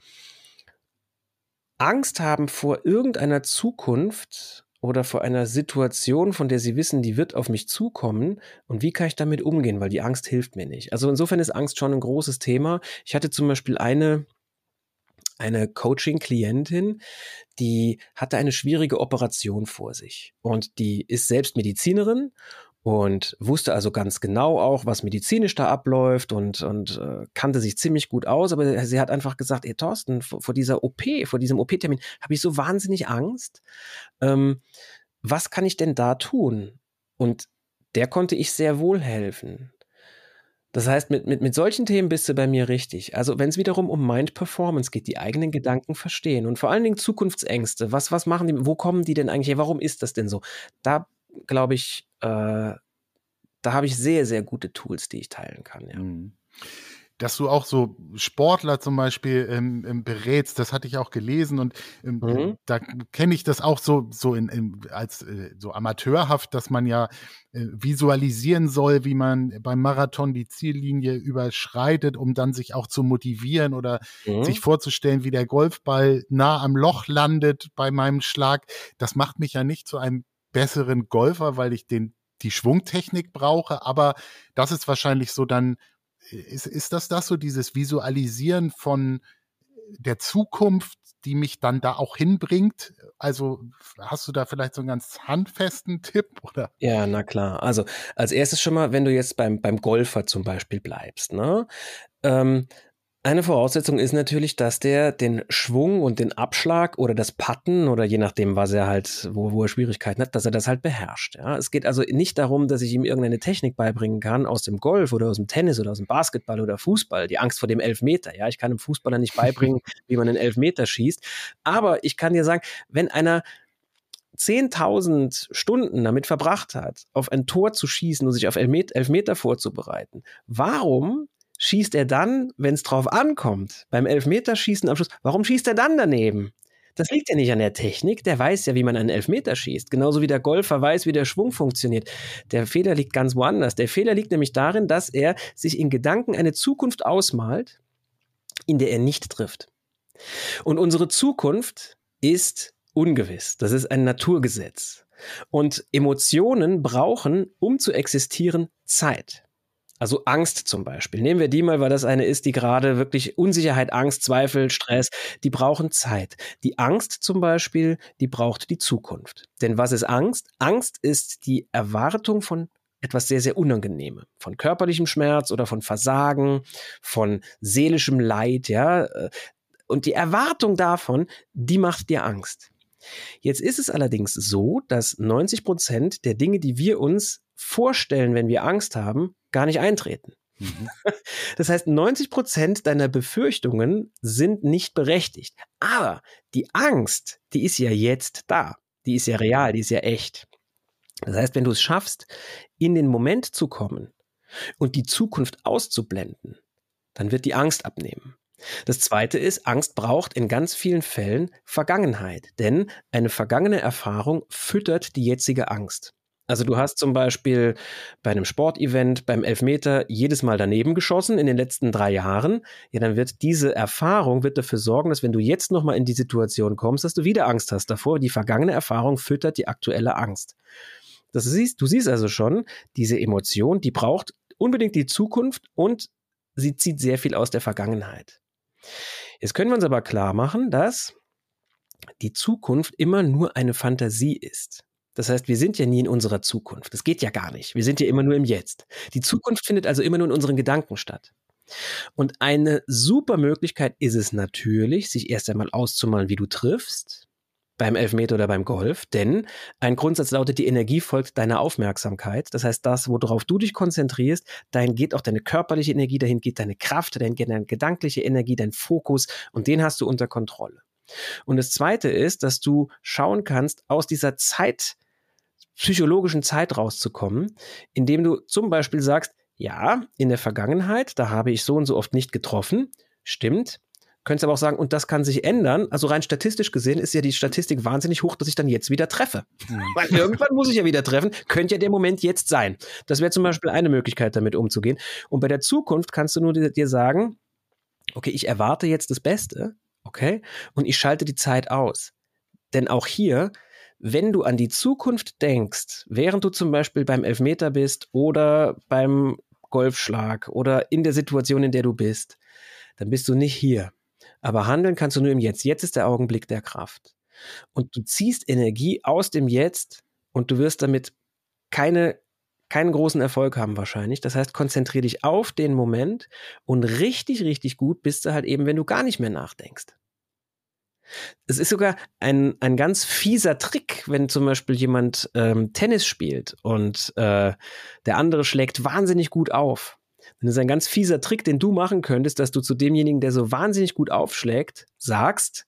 Angst haben vor irgendeiner Zukunft, oder vor einer Situation, von der sie wissen, die wird auf mich zukommen und wie kann ich damit umgehen, weil die Angst hilft mir nicht. Also insofern ist Angst schon ein großes Thema. Ich hatte zum Beispiel eine, eine Coaching-Klientin, die hatte eine schwierige Operation vor sich und die ist selbst Medizinerin und wusste also ganz genau auch, was medizinisch da abläuft und, und äh, kannte sich ziemlich gut aus. Aber sie hat einfach gesagt, ey Thorsten, vor, vor dieser OP, vor diesem OP-Termin habe ich so wahnsinnig Angst. Ähm, was kann ich denn da tun? Und der konnte ich sehr wohl helfen. Das heißt, mit, mit, mit solchen Themen bist du bei mir richtig. Also wenn es wiederum um Mind Performance geht, die eigenen Gedanken verstehen und vor allen Dingen Zukunftsängste, was, was machen die, wo kommen die denn eigentlich her, warum ist das denn so? Da glaube ich, äh, da habe ich sehr, sehr gute Tools, die ich teilen kann. Ja. Mhm. Dass du auch so Sportler zum Beispiel ähm, ähm, berätst, das hatte ich auch gelesen und ähm, mhm. da kenne ich das auch so, so in, in als äh, so amateurhaft, dass man ja äh, visualisieren soll, wie man beim Marathon die Ziellinie überschreitet, um dann sich auch zu motivieren oder mhm. sich vorzustellen, wie der Golfball nah am Loch landet bei meinem Schlag. Das macht mich ja nicht zu einem besseren Golfer, weil ich den die Schwungtechnik brauche, aber das ist wahrscheinlich so dann, ist, ist das das so, dieses Visualisieren von der Zukunft, die mich dann da auch hinbringt? Also hast du da vielleicht so einen ganz handfesten Tipp oder? Ja, na klar. Also als erstes schon mal, wenn du jetzt beim, beim Golfer zum Beispiel bleibst, ne? Ähm, eine Voraussetzung ist natürlich, dass der den Schwung und den Abschlag oder das Patten oder je nachdem, was er halt, wo, wo er Schwierigkeiten hat, dass er das halt beherrscht. Ja? Es geht also nicht darum, dass ich ihm irgendeine Technik beibringen kann aus dem Golf oder aus dem Tennis oder aus dem Basketball oder Fußball. Die Angst vor dem Elfmeter. Ja, ich kann einem Fußballer nicht beibringen, wie man einen Elfmeter schießt. Aber ich kann dir sagen, wenn einer 10.000 Stunden damit verbracht hat, auf ein Tor zu schießen und sich auf Elfmeter vorzubereiten, warum schießt er dann, wenn es drauf ankommt, beim Elfmeterschießen am Schluss, warum schießt er dann daneben? Das liegt ja nicht an der Technik, der weiß ja, wie man einen Elfmeter schießt. Genauso wie der Golfer weiß, wie der Schwung funktioniert. Der Fehler liegt ganz woanders. Der Fehler liegt nämlich darin, dass er sich in Gedanken eine Zukunft ausmalt, in der er nicht trifft. Und unsere Zukunft ist ungewiss. Das ist ein Naturgesetz. Und Emotionen brauchen, um zu existieren, Zeit. Also Angst zum Beispiel. Nehmen wir die mal, weil das eine ist, die gerade wirklich Unsicherheit, Angst, Zweifel, Stress, die brauchen Zeit. Die Angst zum Beispiel, die braucht die Zukunft. Denn was ist Angst? Angst ist die Erwartung von etwas sehr, sehr Unangenehme. Von körperlichem Schmerz oder von Versagen, von seelischem Leid, ja. Und die Erwartung davon, die macht dir Angst. Jetzt ist es allerdings so, dass 90 Prozent der Dinge, die wir uns vorstellen, wenn wir Angst haben, gar nicht eintreten. Mhm. Das heißt, 90 Prozent deiner Befürchtungen sind nicht berechtigt. Aber die Angst, die ist ja jetzt da. Die ist ja real, die ist ja echt. Das heißt, wenn du es schaffst, in den Moment zu kommen und die Zukunft auszublenden, dann wird die Angst abnehmen. Das zweite ist, Angst braucht in ganz vielen Fällen Vergangenheit, denn eine vergangene Erfahrung füttert die jetzige Angst. Also du hast zum Beispiel bei einem Sportevent beim Elfmeter jedes Mal daneben geschossen in den letzten drei Jahren. Ja, dann wird diese Erfahrung wird dafür sorgen, dass wenn du jetzt nochmal in die Situation kommst, dass du wieder Angst hast davor. Die vergangene Erfahrung füttert die aktuelle Angst. Das siehst, du siehst also schon, diese Emotion, die braucht unbedingt die Zukunft und sie zieht sehr viel aus der Vergangenheit. Jetzt können wir uns aber klar machen, dass die Zukunft immer nur eine Fantasie ist. Das heißt, wir sind ja nie in unserer Zukunft. Das geht ja gar nicht. Wir sind ja immer nur im Jetzt. Die Zukunft findet also immer nur in unseren Gedanken statt. Und eine super Möglichkeit ist es natürlich, sich erst einmal auszumalen, wie du triffst, beim Elfmeter oder beim Golf, denn ein Grundsatz lautet, die Energie folgt deiner Aufmerksamkeit. Das heißt, das, worauf du dich konzentrierst, dahin geht auch deine körperliche Energie, dahin geht deine Kraft, dahin geht deine gedankliche Energie, dein Fokus und den hast du unter Kontrolle. Und das zweite ist, dass du schauen kannst, aus dieser Zeit, psychologischen Zeit rauszukommen, indem du zum Beispiel sagst, ja, in der Vergangenheit, da habe ich so und so oft nicht getroffen, stimmt. Könntest aber auch sagen, und das kann sich ändern. Also rein statistisch gesehen ist ja die Statistik wahnsinnig hoch, dass ich dann jetzt wieder treffe. Mhm. Weil irgendwann muss ich ja wieder treffen. Könnte ja der Moment jetzt sein. Das wäre zum Beispiel eine Möglichkeit, damit umzugehen. Und bei der Zukunft kannst du nur dir sagen, okay, ich erwarte jetzt das Beste, okay, und ich schalte die Zeit aus. Denn auch hier wenn du an die Zukunft denkst, während du zum Beispiel beim Elfmeter bist oder beim Golfschlag oder in der Situation, in der du bist, dann bist du nicht hier. Aber handeln kannst du nur im Jetzt. Jetzt ist der Augenblick der Kraft. Und du ziehst Energie aus dem Jetzt und du wirst damit keine, keinen großen Erfolg haben wahrscheinlich. Das heißt, konzentriere dich auf den Moment und richtig, richtig gut bist du halt eben, wenn du gar nicht mehr nachdenkst. Es ist sogar ein, ein ganz fieser Trick, wenn zum Beispiel jemand ähm, Tennis spielt und äh, der andere schlägt wahnsinnig gut auf. Dann ist ein ganz fieser Trick, den du machen könntest, dass du zu demjenigen, der so wahnsinnig gut aufschlägt, sagst,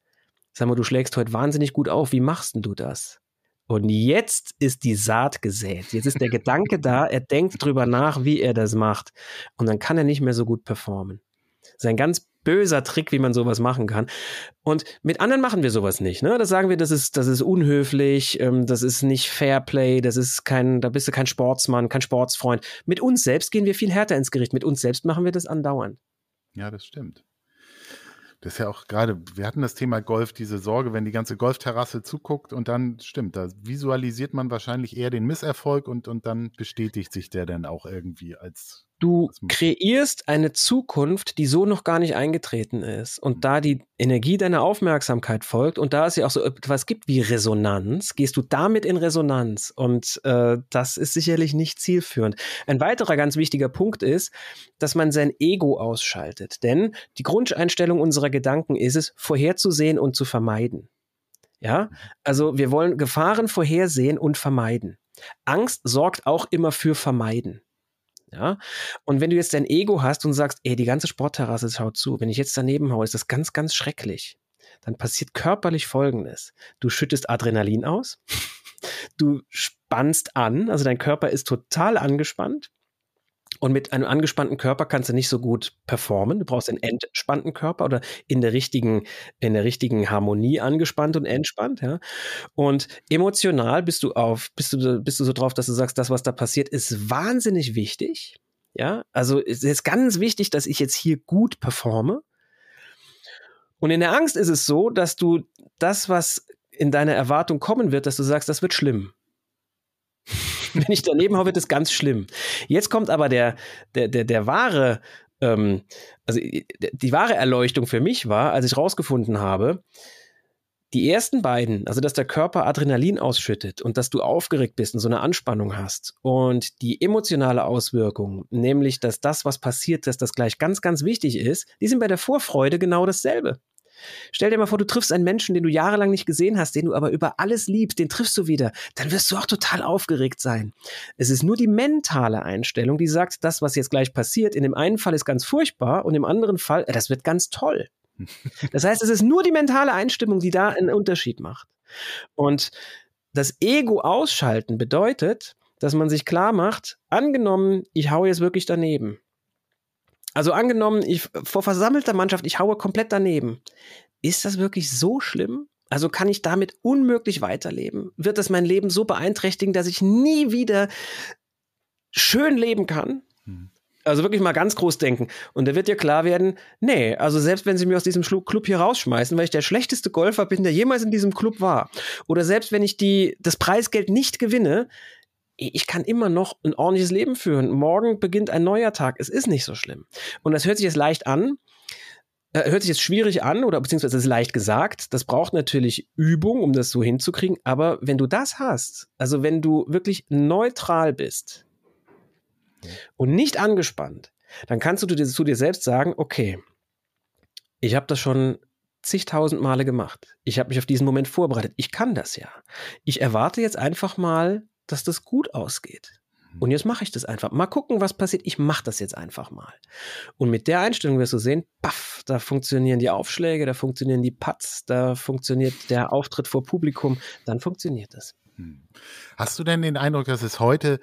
sag mal, du schlägst heute wahnsinnig gut auf, wie machst denn du das? Und jetzt ist die Saat gesät. Jetzt ist der Gedanke da, er denkt drüber nach, wie er das macht. Und dann kann er nicht mehr so gut performen. Das ist ein ganz böser Trick, wie man sowas machen kann. Und mit anderen machen wir sowas nicht. Ne? Das sagen wir, das ist, das ist unhöflich, ähm, das ist nicht Fairplay, das ist kein, da bist du kein Sportsmann, kein Sportsfreund. Mit uns selbst gehen wir viel härter ins Gericht. Mit uns selbst machen wir das andauernd. Ja, das stimmt. Das ist ja auch gerade, wir hatten das Thema Golf, diese Sorge, wenn die ganze Golfterrasse zuguckt und dann stimmt, da visualisiert man wahrscheinlich eher den Misserfolg und, und dann bestätigt sich der dann auch irgendwie als Du kreierst eine Zukunft, die so noch gar nicht eingetreten ist. Und da die Energie deiner Aufmerksamkeit folgt und da es ja auch so etwas gibt wie Resonanz, gehst du damit in Resonanz. Und äh, das ist sicherlich nicht zielführend. Ein weiterer ganz wichtiger Punkt ist, dass man sein Ego ausschaltet. Denn die Grundeinstellung unserer Gedanken ist es, vorherzusehen und zu vermeiden. Ja, also wir wollen Gefahren vorhersehen und vermeiden. Angst sorgt auch immer für Vermeiden. Ja? Und wenn du jetzt dein Ego hast und sagst, ey, die ganze Sportterrasse schaut zu, wenn ich jetzt daneben haue, ist das ganz, ganz schrecklich. Dann passiert körperlich Folgendes. Du schüttest Adrenalin aus, du spannst an, also dein Körper ist total angespannt. Und mit einem angespannten Körper kannst du nicht so gut performen. Du brauchst einen entspannten Körper oder in der richtigen, in der richtigen Harmonie angespannt und entspannt, ja. Und emotional bist du auf, bist du, bist du so drauf, dass du sagst, das, was da passiert, ist wahnsinnig wichtig. Ja, also es ist ganz wichtig, dass ich jetzt hier gut performe. Und in der Angst ist es so, dass du das, was in deiner Erwartung kommen wird, dass du sagst, das wird schlimm. Wenn ich daneben haue, wird es ganz schlimm. Jetzt kommt aber der, der, der, der wahre, ähm, also die wahre Erleuchtung für mich war, als ich rausgefunden habe, die ersten beiden, also dass der Körper Adrenalin ausschüttet und dass du aufgeregt bist und so eine Anspannung hast und die emotionale Auswirkung, nämlich dass das, was passiert, dass das gleich ganz, ganz wichtig ist, die sind bei der Vorfreude genau dasselbe. Stell dir mal vor, du triffst einen Menschen, den du jahrelang nicht gesehen hast, den du aber über alles liebst, den triffst du wieder, dann wirst du auch total aufgeregt sein. Es ist nur die mentale Einstellung, die sagt, das, was jetzt gleich passiert, in dem einen Fall ist ganz furchtbar und im anderen Fall, äh, das wird ganz toll. Das heißt, es ist nur die mentale Einstimmung, die da einen Unterschied macht. Und das Ego ausschalten bedeutet, dass man sich klar macht, angenommen, ich haue jetzt wirklich daneben. Also angenommen, ich vor versammelter Mannschaft, ich haue komplett daneben. Ist das wirklich so schlimm? Also kann ich damit unmöglich weiterleben? Wird das mein Leben so beeinträchtigen, dass ich nie wieder schön leben kann? Hm. Also wirklich mal ganz groß denken. Und da wird dir klar werden, nee, also selbst wenn sie mich aus diesem Club hier rausschmeißen, weil ich der schlechteste Golfer bin, der jemals in diesem Club war, oder selbst wenn ich die, das Preisgeld nicht gewinne, ich kann immer noch ein ordentliches Leben führen. Morgen beginnt ein neuer Tag. Es ist nicht so schlimm. Und das hört sich jetzt leicht an, äh, hört sich jetzt schwierig an oder beziehungsweise ist leicht gesagt. Das braucht natürlich Übung, um das so hinzukriegen. Aber wenn du das hast, also wenn du wirklich neutral bist, und nicht angespannt, dann kannst du dir, zu dir selbst sagen, okay, ich habe das schon zigtausend Male gemacht. Ich habe mich auf diesen Moment vorbereitet. Ich kann das ja. Ich erwarte jetzt einfach mal, dass das gut ausgeht. Mhm. Und jetzt mache ich das einfach. Mal gucken, was passiert. Ich mache das jetzt einfach mal. Und mit der Einstellung wirst du sehen, baff, da funktionieren die Aufschläge, da funktionieren die Putts, da funktioniert der Auftritt vor Publikum, dann funktioniert es. Hm. Hast du denn den Eindruck, dass es heute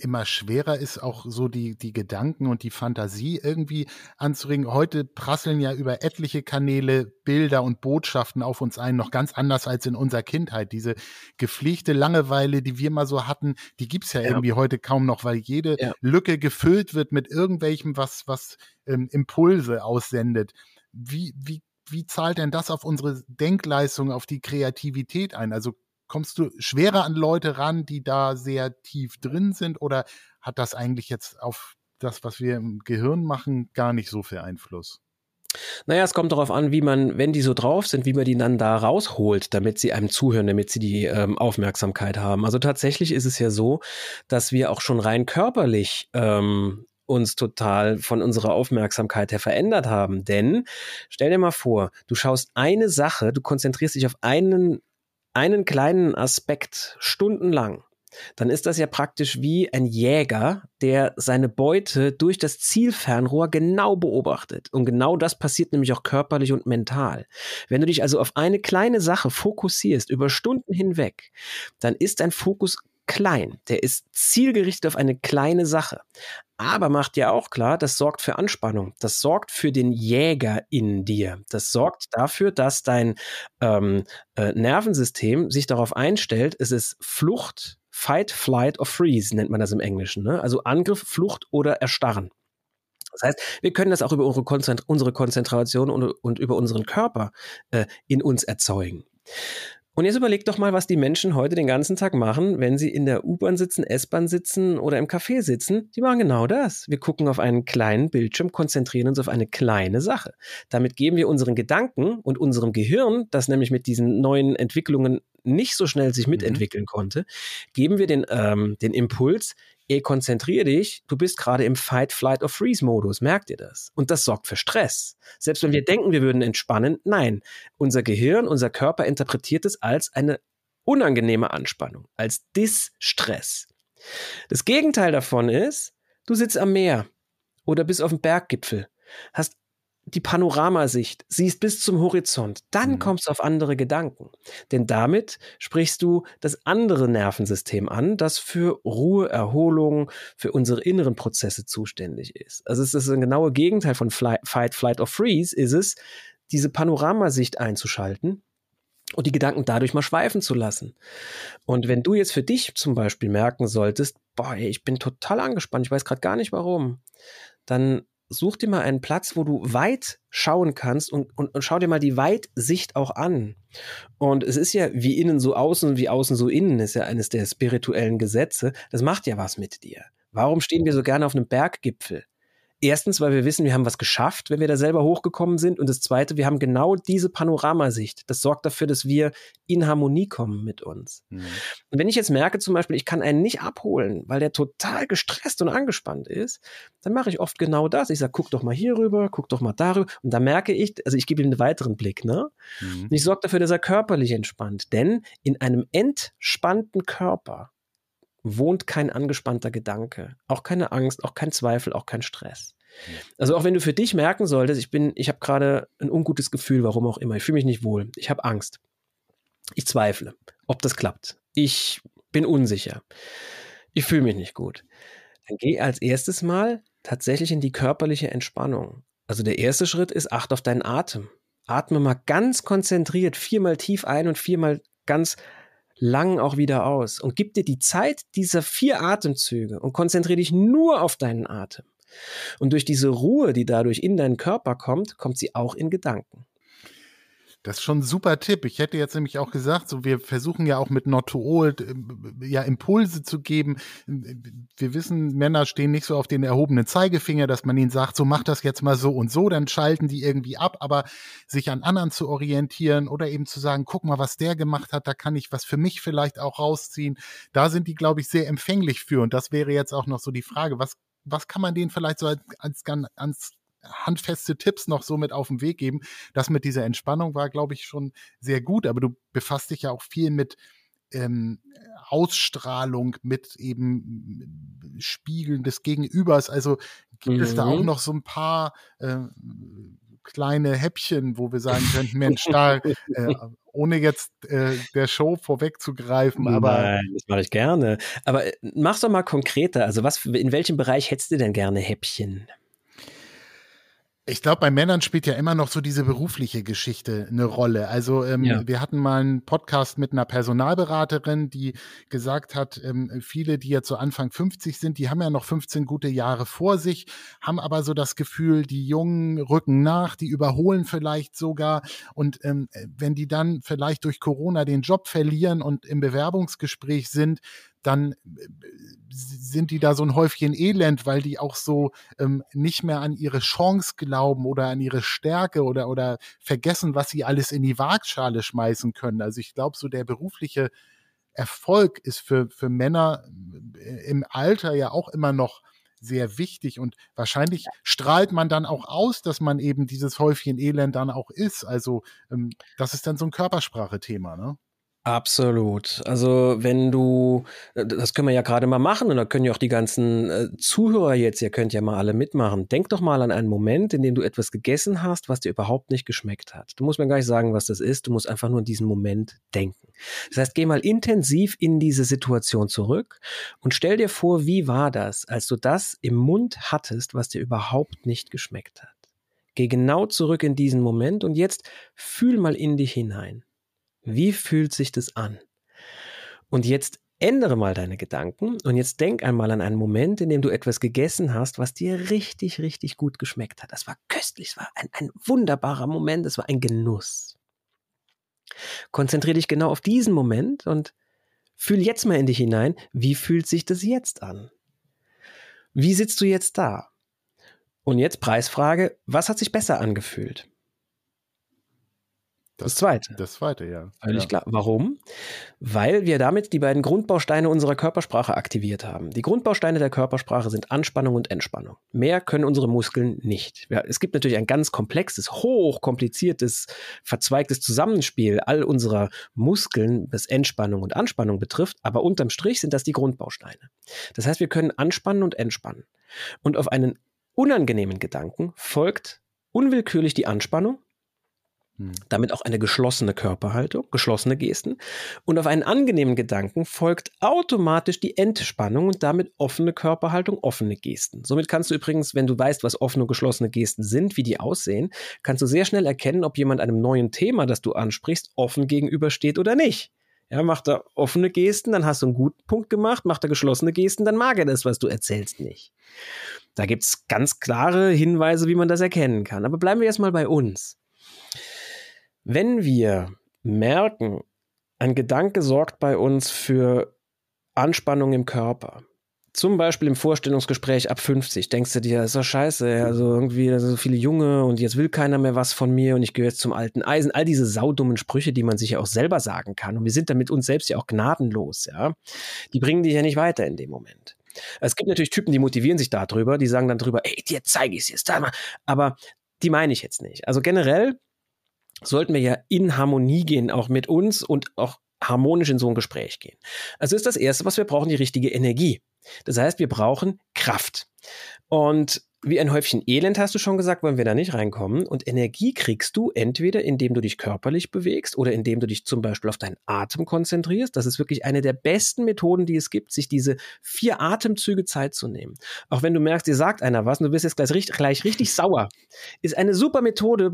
immer schwerer ist, auch so die, die Gedanken und die Fantasie irgendwie anzuregen. Heute prasseln ja über etliche Kanäle Bilder und Botschaften auf uns ein, noch ganz anders als in unserer Kindheit. Diese gepflegte Langeweile, die wir mal so hatten, die gibt's ja, ja. irgendwie heute kaum noch, weil jede ja. Lücke gefüllt wird mit irgendwelchem, was, was ähm, Impulse aussendet. Wie, wie, wie zahlt denn das auf unsere Denkleistung, auf die Kreativität ein? Also kommst du schwerer an Leute ran, die da sehr tief drin sind? Oder hat das eigentlich jetzt auf das, was wir im Gehirn machen, gar nicht so viel Einfluss? Naja, es kommt darauf an, wie man, wenn die so drauf sind, wie man die dann da rausholt, damit sie einem zuhören, damit sie die ähm, Aufmerksamkeit haben. Also tatsächlich ist es ja so, dass wir auch schon rein körperlich ähm, uns total von unserer Aufmerksamkeit her verändert haben. Denn stell dir mal vor, du schaust eine Sache, du konzentrierst dich auf einen einen kleinen Aspekt stundenlang, dann ist das ja praktisch wie ein Jäger, der seine Beute durch das Zielfernrohr genau beobachtet. Und genau das passiert nämlich auch körperlich und mental. Wenn du dich also auf eine kleine Sache fokussierst über Stunden hinweg, dann ist dein Fokus klein. Der ist zielgerichtet auf eine kleine Sache. Aber macht ja auch klar, das sorgt für Anspannung. Das sorgt für den Jäger in dir. Das sorgt dafür, dass dein ähm, äh, Nervensystem sich darauf einstellt, es ist Flucht, Fight, Flight or Freeze, nennt man das im Englischen. Ne? Also Angriff, Flucht oder Erstarren. Das heißt, wir können das auch über unsere, Konzentration und, und über unseren Körper äh, in uns erzeugen. Und jetzt überlegt doch mal, was die Menschen heute den ganzen Tag machen, wenn sie in der U-Bahn sitzen, S-Bahn sitzen oder im Café sitzen. Die machen genau das. Wir gucken auf einen kleinen Bildschirm, konzentrieren uns auf eine kleine Sache. Damit geben wir unseren Gedanken und unserem Gehirn, das nämlich mit diesen neuen Entwicklungen nicht so schnell sich mhm. mitentwickeln konnte, geben wir den, ähm, den Impuls, ey, konzentrier dich, du bist gerade im Fight, Flight or Freeze-Modus, merkt ihr das? Und das sorgt für Stress. Selbst wenn wir denken, wir würden entspannen, nein, unser Gehirn, unser Körper interpretiert es als eine unangenehme Anspannung, als Distress. Das Gegenteil davon ist, du sitzt am Meer oder bist auf dem Berggipfel, hast die Panoramasicht, siehst bis zum Horizont, dann mhm. kommst du auf andere Gedanken. Denn damit sprichst du das andere Nervensystem an, das für Ruhe, Erholung, für unsere inneren Prozesse zuständig ist. Also es ist ein genauer Gegenteil von Flight, Fight, Flight or Freeze, ist es, diese Panoramasicht einzuschalten und die Gedanken dadurch mal schweifen zu lassen. Und wenn du jetzt für dich zum Beispiel merken solltest, boah, ich bin total angespannt, ich weiß gerade gar nicht warum, dann such dir mal einen Platz, wo du weit schauen kannst und, und, und schau dir mal die Weitsicht auch an. Und es ist ja wie innen so außen, wie außen so innen, ist ja eines der spirituellen Gesetze. Das macht ja was mit dir. Warum stehen wir so gerne auf einem Berggipfel? Erstens, weil wir wissen, wir haben was geschafft, wenn wir da selber hochgekommen sind. Und das Zweite, wir haben genau diese Panoramasicht. Das sorgt dafür, dass wir in Harmonie kommen mit uns. Mhm. Und wenn ich jetzt merke zum Beispiel, ich kann einen nicht abholen, weil der total gestresst und angespannt ist, dann mache ich oft genau das. Ich sage, guck doch mal hier rüber, guck doch mal darüber. Und da merke ich, also ich gebe ihm einen weiteren Blick. Ne? Mhm. Und ich sorge dafür, dass er körperlich entspannt. Denn in einem entspannten Körper wohnt kein angespannter Gedanke, auch keine Angst, auch kein Zweifel, auch kein Stress. Also auch wenn du für dich merken solltest, ich bin, ich habe gerade ein ungutes Gefühl, warum auch immer, ich fühle mich nicht wohl, ich habe Angst, ich zweifle, ob das klappt, ich bin unsicher, ich fühle mich nicht gut, dann geh als erstes mal tatsächlich in die körperliche Entspannung. Also der erste Schritt ist, acht auf deinen Atem. Atme mal ganz konzentriert viermal tief ein und viermal ganz lang auch wieder aus und gib dir die Zeit dieser vier Atemzüge und konzentriere dich nur auf deinen Atem. Und durch diese Ruhe, die dadurch in deinen Körper kommt, kommt sie auch in Gedanken. Das ist schon ein super Tipp. Ich hätte jetzt nämlich auch gesagt, so wir versuchen ja auch mit Not to Old äh, ja Impulse zu geben. Wir wissen, Männer stehen nicht so auf den erhobenen Zeigefinger, dass man ihnen sagt, so mach das jetzt mal so und so, dann schalten die irgendwie ab, aber sich an anderen zu orientieren oder eben zu sagen, guck mal, was der gemacht hat, da kann ich was für mich vielleicht auch rausziehen. Da sind die, glaube ich, sehr empfänglich für. Und das wäre jetzt auch noch so die Frage, was was kann man denen vielleicht so als, als, als handfeste Tipps noch so mit auf den Weg geben. Das mit dieser Entspannung war, glaube ich, schon sehr gut, aber du befasst dich ja auch viel mit ähm, Ausstrahlung, mit eben Spiegeln des Gegenübers. Also gibt mhm. es da auch mhm. noch so ein paar äh, kleine Häppchen, wo wir sagen könnten, Mensch, da, äh, ohne jetzt äh, der Show vorwegzugreifen, aber. Nein, das mache ich gerne. Aber äh, mach's doch mal konkreter. Also was, in welchem Bereich hättest du denn gerne Häppchen? Ich glaube, bei Männern spielt ja immer noch so diese berufliche Geschichte eine Rolle. Also ähm, ja. wir hatten mal einen Podcast mit einer Personalberaterin, die gesagt hat, ähm, viele, die jetzt so Anfang 50 sind, die haben ja noch 15 gute Jahre vor sich, haben aber so das Gefühl, die Jungen rücken nach, die überholen vielleicht sogar. Und ähm, wenn die dann vielleicht durch Corona den Job verlieren und im Bewerbungsgespräch sind, dann äh, sind die da so ein Häufchen Elend, weil die auch so ähm, nicht mehr an ihre Chance glauben oder an ihre Stärke oder, oder vergessen, was sie alles in die Waagschale schmeißen können. Also ich glaube, so der berufliche Erfolg ist für, für Männer äh, im Alter ja auch immer noch sehr wichtig und wahrscheinlich strahlt man dann auch aus, dass man eben dieses Häufchen Elend dann auch ist. Also ähm, das ist dann so ein Körpersprache-Thema, ne? Absolut. Also wenn du, äh, das können wir ja gerade mal machen und da können ja auch die ganzen äh, Zuhörer jetzt, ihr könnt ja mal alle mitmachen. Denk doch mal an einen Moment, in dem du etwas gegessen hast, was dir überhaupt nicht geschmeckt hat. Du musst mir gar nicht sagen, was das ist. Du musst einfach nur in diesen Moment denken. Das heißt, geh mal intensiv in diese Situation zurück und stell dir vor, wie war das, als du das im Mund hattest, was dir überhaupt nicht geschmeckt hat. Geh genau zurück in diesen Moment und jetzt fühl mal in dich hinein. Wie fühlt sich das an? Und jetzt ändere mal deine Gedanken und jetzt denk einmal an einen Moment, in dem du etwas gegessen hast, was dir richtig, richtig gut geschmeckt hat. Das war köstlich, es war ein, ein wunderbarer Moment, es war ein Genuss. Konzentriere dich genau auf diesen Moment und fühl jetzt mal in dich hinein, wie fühlt sich das jetzt an? Wie sitzt du jetzt da? Und jetzt Preisfrage, was hat sich besser angefühlt? Das, zweite. Das zweite, ja. Völlig ja. klar. Warum? Weil wir damit die beiden Grundbausteine unserer Körpersprache aktiviert haben. Die Grundbausteine der Körpersprache sind Anspannung und Entspannung. Mehr können unsere Muskeln nicht. Ja, es gibt natürlich ein ganz komplexes, hochkompliziertes, verzweigtes Zusammenspiel all unserer Muskeln, was Entspannung und Anspannung betrifft, aber unterm Strich sind das die Grundbausteine. Das heißt, wir können anspannen und entspannen. Und auf einen unangenehmen Gedanken folgt unwillkürlich die Anspannung. Damit auch eine geschlossene Körperhaltung, geschlossene Gesten. Und auf einen angenehmen Gedanken folgt automatisch die Entspannung und damit offene Körperhaltung, offene Gesten. Somit kannst du übrigens, wenn du weißt, was offene und geschlossene Gesten sind, wie die aussehen, kannst du sehr schnell erkennen, ob jemand einem neuen Thema, das du ansprichst, offen gegenübersteht oder nicht. Ja, macht er offene Gesten, dann hast du einen guten Punkt gemacht, macht er geschlossene Gesten, dann mag er das, was du erzählst, nicht. Da gibt es ganz klare Hinweise, wie man das erkennen kann. Aber bleiben wir erstmal bei uns. Wenn wir merken, ein Gedanke sorgt bei uns für Anspannung im Körper, zum Beispiel im Vorstellungsgespräch ab 50 denkst du dir, ist doch scheiße, also irgendwie so viele Junge und jetzt will keiner mehr was von mir und ich gehöre jetzt zum alten Eisen. All diese saudummen Sprüche, die man sich ja auch selber sagen kann und wir sind damit uns selbst ja auch gnadenlos, ja. Die bringen dich ja nicht weiter in dem Moment. Es gibt natürlich Typen, die motivieren sich darüber, die sagen dann drüber, ey, dir zeige ich es jetzt, aber die meine ich jetzt nicht. Also generell sollten wir ja in Harmonie gehen, auch mit uns und auch harmonisch in so ein Gespräch gehen. Also ist das Erste, was wir brauchen, die richtige Energie. Das heißt, wir brauchen Kraft. Und wie ein Häufchen Elend, hast du schon gesagt, wollen wir da nicht reinkommen. Und Energie kriegst du entweder, indem du dich körperlich bewegst oder indem du dich zum Beispiel auf deinen Atem konzentrierst. Das ist wirklich eine der besten Methoden, die es gibt, sich diese vier Atemzüge Zeit zu nehmen. Auch wenn du merkst, dir sagt einer was und du bist jetzt gleich, gleich richtig sauer, ist eine super Methode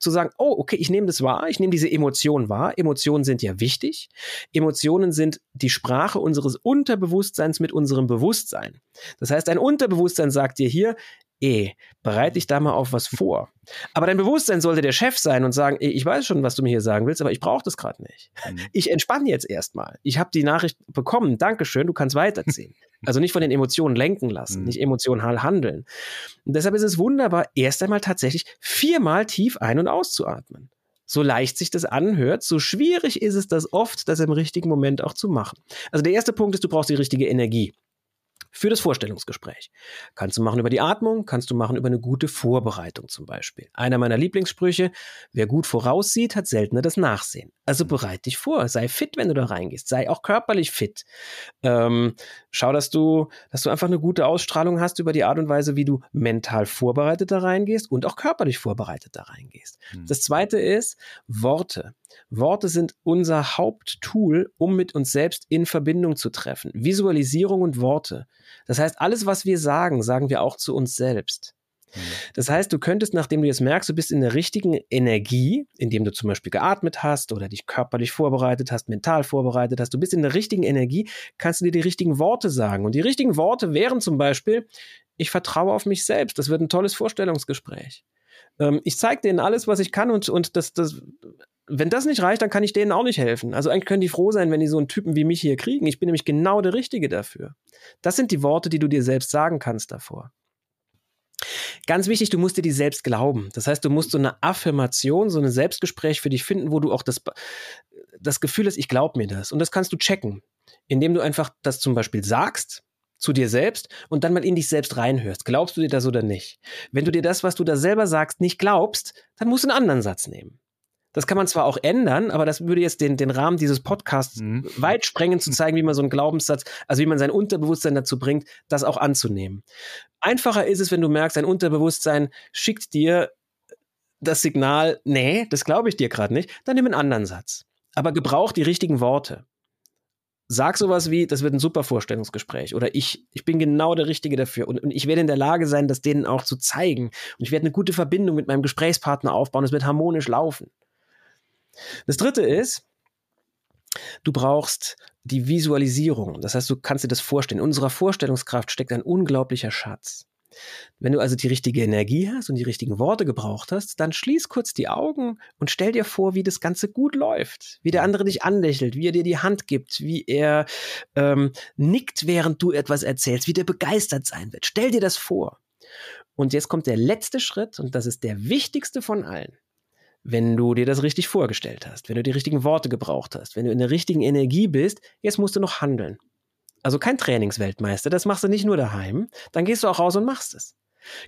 zu sagen, oh, okay, ich nehme das wahr, ich nehme diese Emotion wahr. Emotionen sind ja wichtig. Emotionen sind die Sprache unseres Unterbewusstseins mit unserem Bewusstsein. Das heißt, ein Unterbewusstsein sagt dir hier, eh, bereite dich da mal auf was vor. Aber dein Bewusstsein sollte der Chef sein und sagen, eh, ich weiß schon, was du mir hier sagen willst, aber ich brauche das gerade nicht. Mhm. Ich entspanne jetzt erstmal. Ich habe die Nachricht bekommen, Dankeschön, du kannst weiterziehen. also nicht von den Emotionen lenken lassen, mhm. nicht emotional handeln. Und deshalb ist es wunderbar, erst einmal tatsächlich viermal tief ein- und auszuatmen. So leicht sich das anhört, so schwierig ist es das oft, das im richtigen Moment auch zu machen. Also der erste Punkt ist, du brauchst die richtige Energie für das Vorstellungsgespräch. Kannst du machen über die Atmung, kannst du machen über eine gute Vorbereitung zum Beispiel. Einer meiner Lieblingssprüche, wer gut voraussieht, hat seltener das Nachsehen. Also bereite dich vor, sei fit, wenn du da reingehst, sei auch körperlich fit. Ähm, schau, dass du, dass du einfach eine gute Ausstrahlung hast über die Art und Weise, wie du mental vorbereitet da reingehst und auch körperlich vorbereitet da reingehst. Mhm. Das zweite ist Worte. Worte sind unser Haupttool, um mit uns selbst in Verbindung zu treffen. Visualisierung und Worte. Das heißt, alles, was wir sagen, sagen wir auch zu uns selbst. Mhm. Das heißt, du könntest, nachdem du jetzt merkst, du bist in der richtigen Energie, indem du zum Beispiel geatmet hast oder dich körperlich vorbereitet hast, mental vorbereitet hast, du bist in der richtigen Energie, kannst du dir die richtigen Worte sagen. Und die richtigen Worte wären zum Beispiel, ich vertraue auf mich selbst. Das wird ein tolles Vorstellungsgespräch. Ähm, ich zeige denen alles, was ich kann und, und das, das wenn das nicht reicht, dann kann ich denen auch nicht helfen. Also eigentlich können die froh sein, wenn die so einen Typen wie mich hier kriegen. Ich bin nämlich genau der Richtige dafür. Das sind die Worte, die du dir selbst sagen kannst davor. Ganz wichtig, du musst dir die selbst glauben. Das heißt, du musst so eine Affirmation, so ein Selbstgespräch für dich finden, wo du auch das, das Gefühl hast, ich glaube mir das. Und das kannst du checken, indem du einfach das zum Beispiel sagst zu dir selbst und dann mal in dich selbst reinhörst. Glaubst du dir das oder nicht? Wenn du dir das, was du da selber sagst, nicht glaubst, dann musst du einen anderen Satz nehmen. Das kann man zwar auch ändern, aber das würde jetzt den, den Rahmen dieses Podcasts mhm. weit sprengen, zu zeigen, wie man so einen Glaubenssatz, also wie man sein Unterbewusstsein dazu bringt, das auch anzunehmen. Einfacher ist es, wenn du merkst, dein Unterbewusstsein schickt dir das Signal, nee, das glaube ich dir gerade nicht, dann nimm einen anderen Satz. Aber gebrauch die richtigen Worte. Sag sowas wie, das wird ein super Vorstellungsgespräch oder ich, ich bin genau der Richtige dafür und, und ich werde in der Lage sein, das denen auch zu zeigen. Und ich werde eine gute Verbindung mit meinem Gesprächspartner aufbauen, es wird harmonisch laufen. Das dritte ist, du brauchst die Visualisierung. Das heißt, du kannst dir das vorstellen. In unserer Vorstellungskraft steckt ein unglaublicher Schatz. Wenn du also die richtige Energie hast und die richtigen Worte gebraucht hast, dann schließ kurz die Augen und stell dir vor, wie das Ganze gut läuft, wie der andere dich anlächelt, wie er dir die Hand gibt, wie er ähm, nickt, während du etwas erzählst, wie der begeistert sein wird. Stell dir das vor. Und jetzt kommt der letzte Schritt und das ist der wichtigste von allen wenn du dir das richtig vorgestellt hast, wenn du die richtigen Worte gebraucht hast, wenn du in der richtigen Energie bist, jetzt musst du noch handeln. Also kein Trainingsweltmeister, das machst du nicht nur daheim, dann gehst du auch raus und machst es.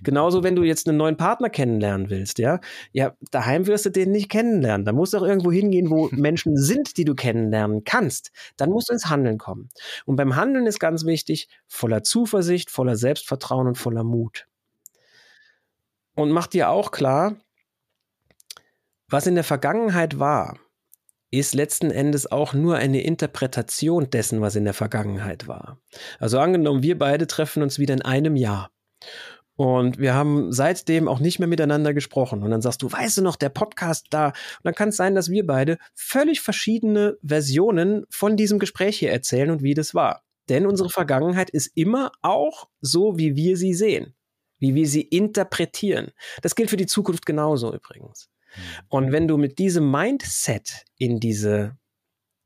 Genauso, wenn du jetzt einen neuen Partner kennenlernen willst, ja, ja, daheim wirst du den nicht kennenlernen. Da musst du auch irgendwo hingehen, wo Menschen sind, die du kennenlernen kannst. Dann musst du ins Handeln kommen. Und beim Handeln ist ganz wichtig, voller Zuversicht, voller Selbstvertrauen und voller Mut. Und mach dir auch klar, was in der Vergangenheit war, ist letzten Endes auch nur eine Interpretation dessen, was in der Vergangenheit war. Also angenommen, wir beide treffen uns wieder in einem Jahr. Und wir haben seitdem auch nicht mehr miteinander gesprochen. Und dann sagst du, weißt du noch, der Podcast da. Und dann kann es sein, dass wir beide völlig verschiedene Versionen von diesem Gespräch hier erzählen und wie das war. Denn unsere Vergangenheit ist immer auch so, wie wir sie sehen, wie wir sie interpretieren. Das gilt für die Zukunft genauso übrigens. Und wenn du mit diesem Mindset in diese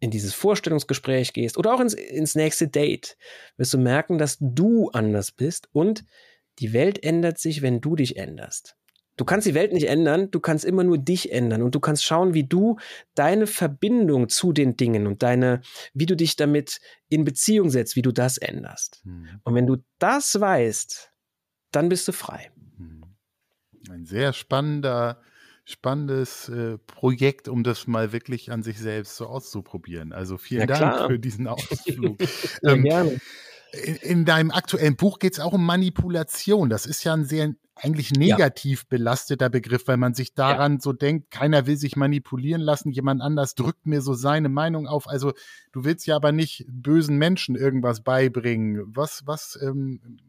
in dieses Vorstellungsgespräch gehst oder auch ins, ins nächste Date, wirst du merken, dass du anders bist und die Welt ändert sich, wenn du dich änderst. Du kannst die Welt nicht ändern, du kannst immer nur dich ändern und du kannst schauen, wie du deine Verbindung zu den Dingen und deine, wie du dich damit in Beziehung setzt, wie du das änderst. Mhm. Und wenn du das weißt, dann bist du frei. Hm. Ein sehr spannender, spannendes äh, Projekt, um das mal wirklich an sich selbst so auszuprobieren. Also vielen ja, Dank für diesen Ausflug. ähm, gerne. In, in, deinem aktuellen Buch geht es auch um Manipulation. Das ist ja ein sehr eigentlich negativ ja. belasteter Begriff, weil man sich daran ja. so denkt, keiner will sich manipulieren lassen, jemand anders drückt mir so seine Meinung auf. Also du willst ja aber nicht bösen Menschen irgendwas beibringen. Was, was ähm,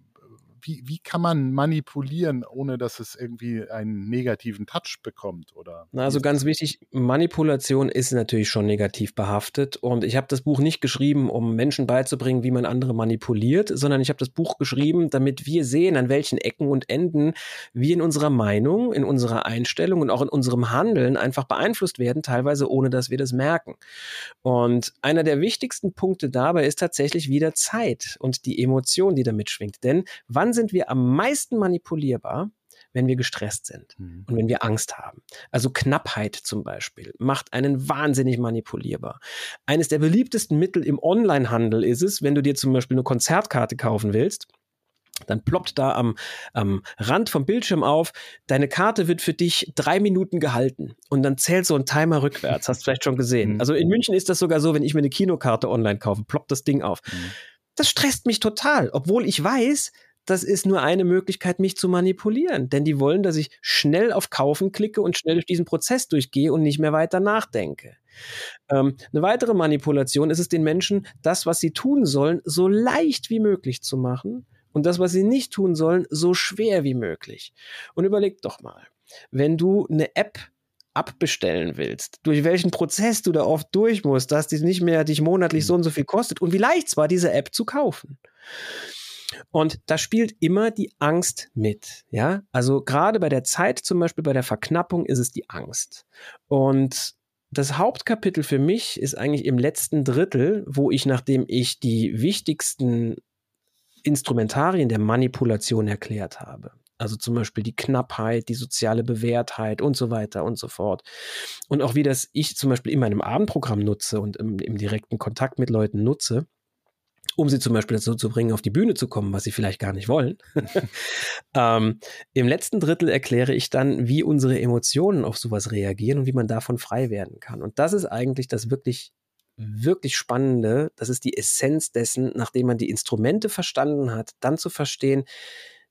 wie, wie kann man manipulieren, ohne dass es irgendwie einen negativen Touch bekommt? Oder Na, also ganz wichtig, Manipulation ist natürlich schon negativ behaftet. Und ich habe das Buch nicht geschrieben, um Menschen beizubringen, wie man andere manipuliert, sondern ich habe das Buch geschrieben, damit wir sehen, an welchen Ecken und Enden wir in unserer Meinung, in unserer Einstellung und auch in unserem Handeln einfach beeinflusst werden, teilweise ohne dass wir das merken. Und einer der wichtigsten Punkte dabei ist tatsächlich wieder Zeit und die Emotion, die damit schwingt. Denn wann sind wir am meisten manipulierbar? wenn wir gestresst sind mhm. und wenn wir Angst haben. Also Knappheit zum Beispiel macht einen wahnsinnig manipulierbar. Eines der beliebtesten Mittel im Onlinehandel ist es, wenn du dir zum Beispiel eine Konzertkarte kaufen willst, dann ploppt da am, am Rand vom Bildschirm auf, deine Karte wird für dich drei Minuten gehalten und dann zählt so ein Timer rückwärts, hast du vielleicht schon gesehen. Mhm. Also in München ist das sogar so, wenn ich mir eine Kinokarte online kaufe, ploppt das Ding auf. Mhm. Das stresst mich total, obwohl ich weiß, das ist nur eine Möglichkeit, mich zu manipulieren. Denn die wollen, dass ich schnell auf Kaufen klicke und schnell durch diesen Prozess durchgehe und nicht mehr weiter nachdenke. Ähm, eine weitere Manipulation ist es den Menschen, das, was sie tun sollen, so leicht wie möglich zu machen und das, was sie nicht tun sollen, so schwer wie möglich. Und überleg doch mal, wenn du eine App abbestellen willst, durch welchen Prozess du da oft durch musst, dass die nicht mehr dich monatlich so und so viel kostet und wie leicht es war, diese App zu kaufen. Und da spielt immer die Angst mit. Ja, also gerade bei der Zeit, zum Beispiel bei der Verknappung, ist es die Angst. Und das Hauptkapitel für mich ist eigentlich im letzten Drittel, wo ich, nachdem ich die wichtigsten Instrumentarien der Manipulation erklärt habe, also zum Beispiel die Knappheit, die soziale Bewährtheit und so weiter und so fort. Und auch wie das ich zum Beispiel in meinem Abendprogramm nutze und im, im direkten Kontakt mit Leuten nutze, um sie zum Beispiel dazu zu bringen, auf die Bühne zu kommen, was sie vielleicht gar nicht wollen. ähm, Im letzten Drittel erkläre ich dann, wie unsere Emotionen auf sowas reagieren und wie man davon frei werden kann. Und das ist eigentlich das wirklich, wirklich Spannende. Das ist die Essenz dessen, nachdem man die Instrumente verstanden hat, dann zu verstehen,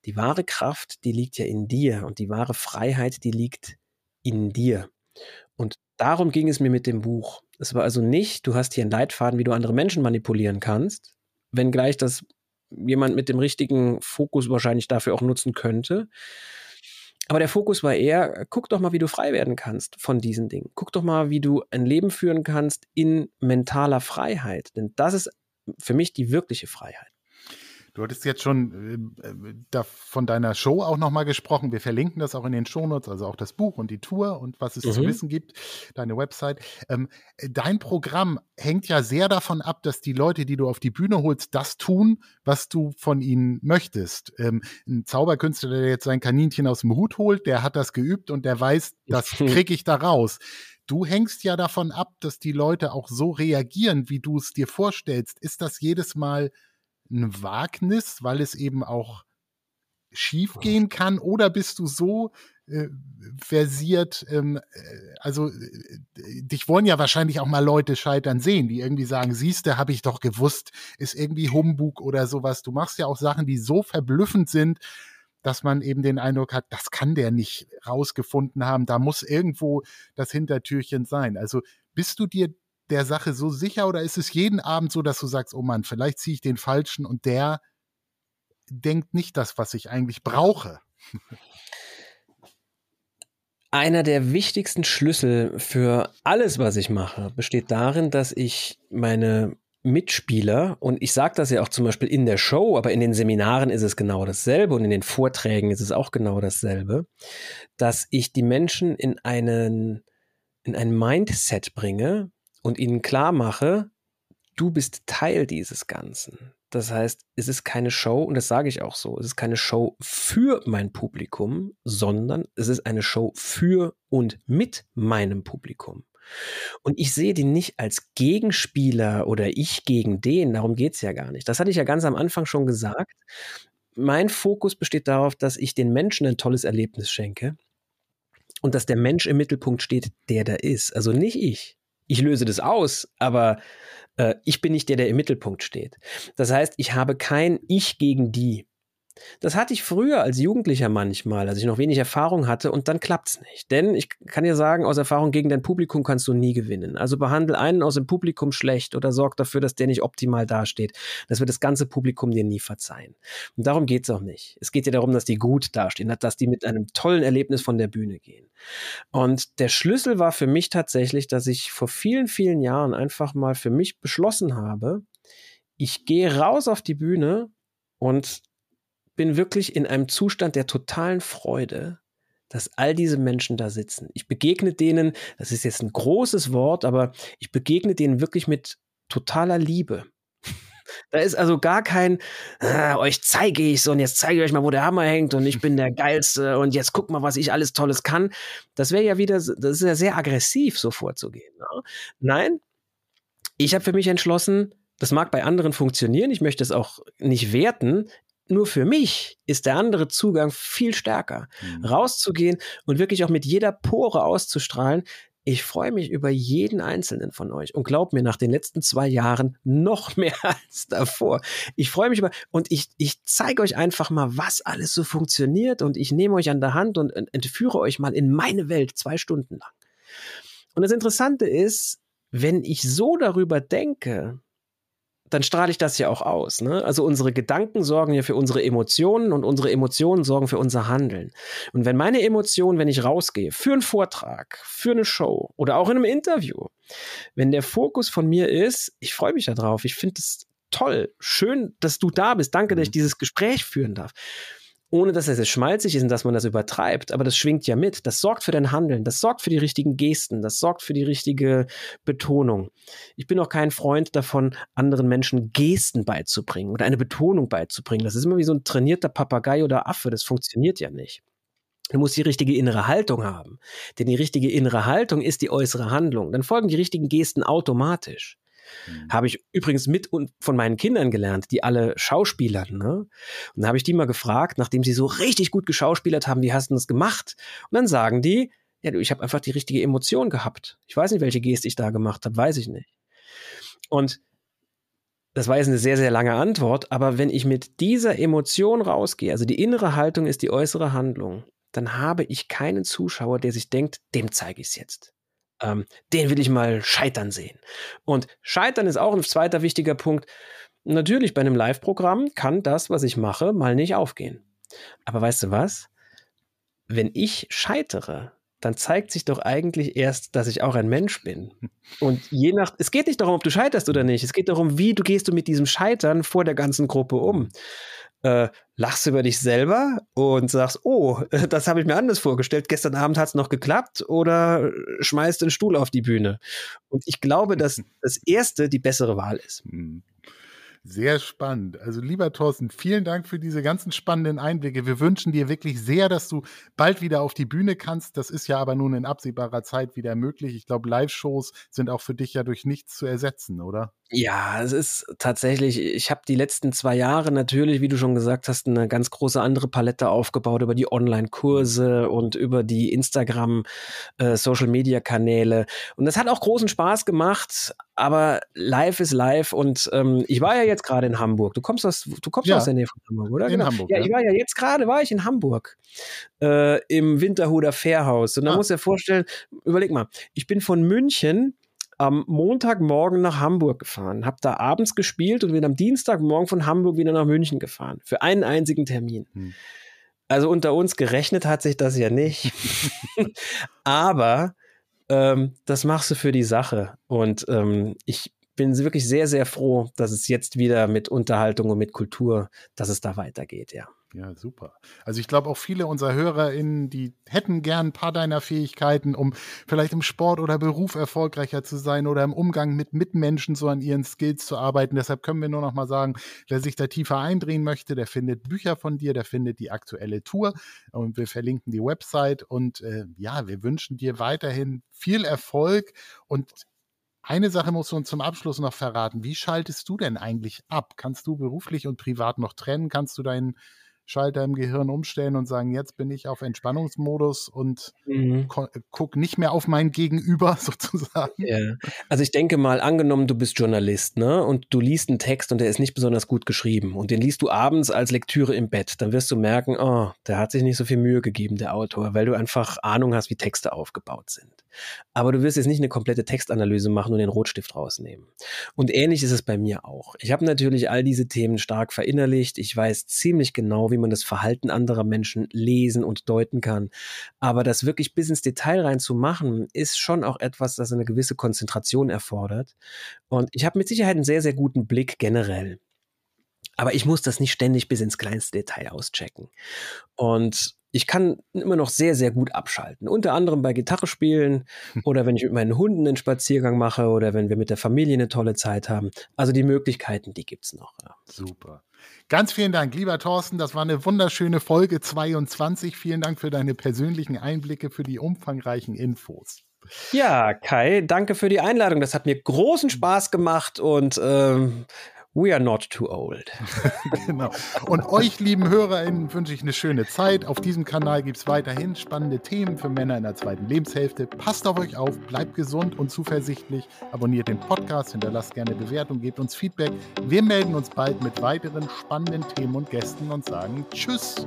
die wahre Kraft, die liegt ja in dir und die wahre Freiheit, die liegt in dir. Und darum ging es mir mit dem Buch. Es war also nicht, du hast hier einen Leitfaden, wie du andere Menschen manipulieren kannst, wenngleich das jemand mit dem richtigen Fokus wahrscheinlich dafür auch nutzen könnte. Aber der Fokus war eher, guck doch mal, wie du frei werden kannst von diesen Dingen. Guck doch mal, wie du ein Leben führen kannst in mentaler Freiheit. Denn das ist für mich die wirkliche Freiheit. Du hattest jetzt schon äh, da von deiner Show auch nochmal gesprochen. Wir verlinken das auch in den Shownotes, also auch das Buch und die Tour und was es mhm. zu wissen gibt, deine Website. Ähm, dein Programm hängt ja sehr davon ab, dass die Leute, die du auf die Bühne holst, das tun, was du von ihnen möchtest. Ähm, ein Zauberkünstler, der jetzt sein Kaninchen aus dem Hut holt, der hat das geübt und der weiß, das kriege ich da raus. Du hängst ja davon ab, dass die Leute auch so reagieren, wie du es dir vorstellst. Ist das jedes Mal ein Wagnis, weil es eben auch schief gehen kann? Oder bist du so äh, versiert, ähm, äh, also äh, dich wollen ja wahrscheinlich auch mal Leute scheitern sehen, die irgendwie sagen, siehste, habe ich doch gewusst, ist irgendwie Humbug oder sowas. Du machst ja auch Sachen, die so verblüffend sind, dass man eben den Eindruck hat, das kann der nicht rausgefunden haben, da muss irgendwo das Hintertürchen sein. Also bist du dir der Sache so sicher oder ist es jeden Abend so, dass du sagst, oh Mann, vielleicht ziehe ich den falschen und der denkt nicht das, was ich eigentlich brauche? Einer der wichtigsten Schlüssel für alles, was ich mache, besteht darin, dass ich meine Mitspieler, und ich sage das ja auch zum Beispiel in der Show, aber in den Seminaren ist es genau dasselbe und in den Vorträgen ist es auch genau dasselbe, dass ich die Menschen in einen, in ein Mindset bringe, und ihnen klar mache, du bist Teil dieses Ganzen. Das heißt, es ist keine Show, und das sage ich auch so, es ist keine Show für mein Publikum, sondern es ist eine Show für und mit meinem Publikum. Und ich sehe den nicht als Gegenspieler oder ich gegen den, darum geht es ja gar nicht. Das hatte ich ja ganz am Anfang schon gesagt. Mein Fokus besteht darauf, dass ich den Menschen ein tolles Erlebnis schenke und dass der Mensch im Mittelpunkt steht, der da ist. Also nicht ich. Ich löse das aus, aber äh, ich bin nicht der, der im Mittelpunkt steht. Das heißt, ich habe kein Ich gegen die. Das hatte ich früher als Jugendlicher manchmal, als ich noch wenig Erfahrung hatte und dann klappt's nicht. Denn ich kann dir sagen, aus Erfahrung gegen dein Publikum kannst du nie gewinnen. Also behandle einen aus dem Publikum schlecht oder sorg dafür, dass der nicht optimal dasteht. Das wird das ganze Publikum dir nie verzeihen. Und darum geht's auch nicht. Es geht dir darum, dass die gut dastehen, dass die mit einem tollen Erlebnis von der Bühne gehen. Und der Schlüssel war für mich tatsächlich, dass ich vor vielen, vielen Jahren einfach mal für mich beschlossen habe, ich gehe raus auf die Bühne und bin wirklich in einem Zustand der totalen Freude, dass all diese Menschen da sitzen. Ich begegne denen, das ist jetzt ein großes Wort, aber ich begegne denen wirklich mit totaler Liebe. Da ist also gar kein, ah, euch zeige ich so und jetzt zeige ich euch mal, wo der Hammer hängt und ich bin der Geilste und jetzt guck mal, was ich alles Tolles kann. Das wäre ja wieder, das ist ja sehr aggressiv, so vorzugehen. Ne? Nein, ich habe für mich entschlossen, das mag bei anderen funktionieren, ich möchte es auch nicht werten nur für mich ist der andere Zugang viel stärker. Mhm. Rauszugehen und wirklich auch mit jeder Pore auszustrahlen. Ich freue mich über jeden einzelnen von euch und glaub mir, nach den letzten zwei Jahren noch mehr als davor. Ich freue mich über und ich, ich zeige euch einfach mal, was alles so funktioniert und ich nehme euch an der Hand und entführe euch mal in meine Welt zwei Stunden lang. Und das Interessante ist, wenn ich so darüber denke, dann strahle ich das ja auch aus. Ne? Also unsere Gedanken sorgen ja für unsere Emotionen und unsere Emotionen sorgen für unser Handeln. Und wenn meine Emotionen, wenn ich rausgehe, für einen Vortrag, für eine Show oder auch in einem Interview, wenn der Fokus von mir ist, ich freue mich darauf, ich finde es toll, schön, dass du da bist, danke, dass ich mhm. dieses Gespräch führen darf ohne dass es schmalzig ist und dass man das übertreibt, aber das schwingt ja mit. Das sorgt für dein Handeln, das sorgt für die richtigen Gesten, das sorgt für die richtige Betonung. Ich bin auch kein Freund davon, anderen Menschen Gesten beizubringen oder eine Betonung beizubringen. Das ist immer wie so ein trainierter Papagei oder Affe, das funktioniert ja nicht. Du musst die richtige innere Haltung haben. Denn die richtige innere Haltung ist die äußere Handlung. Dann folgen die richtigen Gesten automatisch. Mhm. Habe ich übrigens mit und von meinen Kindern gelernt, die alle Schauspielern. Ne? Und da habe ich die mal gefragt, nachdem sie so richtig gut geschauspielert haben, wie hast du das gemacht? Und dann sagen die, ja, du, ich habe einfach die richtige Emotion gehabt. Ich weiß nicht, welche Geste ich da gemacht habe, weiß ich nicht. Und das war jetzt eine sehr, sehr lange Antwort, aber wenn ich mit dieser Emotion rausgehe, also die innere Haltung ist die äußere Handlung, dann habe ich keinen Zuschauer, der sich denkt, dem zeige ich es jetzt ähm, den will ich mal scheitern sehen. Und scheitern ist auch ein zweiter wichtiger Punkt. Natürlich, bei einem Live-Programm kann das, was ich mache, mal nicht aufgehen. Aber weißt du was? Wenn ich scheitere, dann zeigt sich doch eigentlich erst, dass ich auch ein Mensch bin. Und je nach, es geht nicht darum, ob du scheiterst oder nicht. Es geht darum, wie du gehst du mit diesem Scheitern vor der ganzen Gruppe um äh, lachst über dich selber und sagst, oh, das habe ich mir anders vorgestellt, gestern Abend hat es noch geklappt oder schmeißt den Stuhl auf die Bühne. Und ich glaube, dass das Erste die bessere Wahl ist. Hm. Sehr spannend. Also lieber Thorsten, vielen Dank für diese ganzen spannenden Einblicke. Wir wünschen dir wirklich sehr, dass du bald wieder auf die Bühne kannst. Das ist ja aber nun in absehbarer Zeit wieder möglich. Ich glaube, Live-Shows sind auch für dich ja durch nichts zu ersetzen, oder? Ja, es ist tatsächlich, ich habe die letzten zwei Jahre natürlich, wie du schon gesagt hast, eine ganz große andere Palette aufgebaut über die Online-Kurse und über die Instagram äh. Und das hat auch großen Spaß gemacht, aber live ist live und ähm, ich war ja jetzt gerade in Hamburg. Du kommst aus, du kommst ja, aus der Nähe von Hamburg, oder? In genau. Hamburg. Ja, ja, ich war ja jetzt gerade war ich in Hamburg äh, im Winterhuder Fährhaus. Und da ah. muss ich dir vorstellen, überleg mal, ich bin von München am Montagmorgen nach Hamburg gefahren, habe da abends gespielt und bin am Dienstagmorgen von Hamburg wieder nach München gefahren. Für einen einzigen Termin. Hm. Also unter uns gerechnet hat sich das ja nicht. Aber ähm, das machst du für die Sache. Und ähm, ich bin wirklich sehr, sehr froh, dass es jetzt wieder mit Unterhaltung und mit Kultur, dass es da weitergeht, ja. Ja, super. Also ich glaube auch viele unserer HörerInnen, die hätten gern ein paar deiner Fähigkeiten, um vielleicht im Sport oder Beruf erfolgreicher zu sein oder im Umgang mit Mitmenschen so an ihren Skills zu arbeiten. Deshalb können wir nur noch mal sagen, wer sich da tiefer eindrehen möchte, der findet Bücher von dir, der findet die aktuelle Tour und wir verlinken die Website und äh, ja, wir wünschen dir weiterhin viel Erfolg und eine Sache musst du uns zum Abschluss noch verraten. Wie schaltest du denn eigentlich ab? Kannst du beruflich und privat noch trennen? Kannst du deinen Schalter im Gehirn umstellen und sagen, jetzt bin ich auf Entspannungsmodus und mhm. guck nicht mehr auf mein Gegenüber sozusagen. Ja. Also ich denke mal, angenommen, du bist Journalist, ne, und du liest einen Text und der ist nicht besonders gut geschrieben und den liest du abends als Lektüre im Bett, dann wirst du merken, oh, der hat sich nicht so viel Mühe gegeben, der Autor, weil du einfach Ahnung hast, wie Texte aufgebaut sind. Aber du wirst jetzt nicht eine komplette Textanalyse machen und den Rotstift rausnehmen. Und ähnlich ist es bei mir auch. Ich habe natürlich all diese Themen stark verinnerlicht. Ich weiß ziemlich genau, wie man das Verhalten anderer Menschen lesen und deuten kann. Aber das wirklich bis ins Detail rein zu machen, ist schon auch etwas, das eine gewisse Konzentration erfordert. Und ich habe mit Sicherheit einen sehr, sehr guten Blick generell. Aber ich muss das nicht ständig bis ins kleinste Detail auschecken. Und ich kann immer noch sehr, sehr gut abschalten. Unter anderem bei Gitarre spielen oder wenn ich mit meinen Hunden einen Spaziergang mache oder wenn wir mit der Familie eine tolle Zeit haben. Also die Möglichkeiten, die gibt's noch. Ja. Super. Ganz vielen Dank, lieber Thorsten. Das war eine wunderschöne Folge 22. Vielen Dank für deine persönlichen Einblicke, für die umfangreichen Infos. Ja, Kai, danke für die Einladung. Das hat mir großen Spaß gemacht und ähm, We are not too old. genau. Und euch, lieben HörerInnen, wünsche ich eine schöne Zeit. Auf diesem Kanal gibt es weiterhin spannende Themen für Männer in der zweiten Lebenshälfte. Passt auf euch auf, bleibt gesund und zuversichtlich. Abonniert den Podcast, hinterlasst gerne Bewertung, gebt uns Feedback. Wir melden uns bald mit weiteren spannenden Themen und Gästen und sagen Tschüss.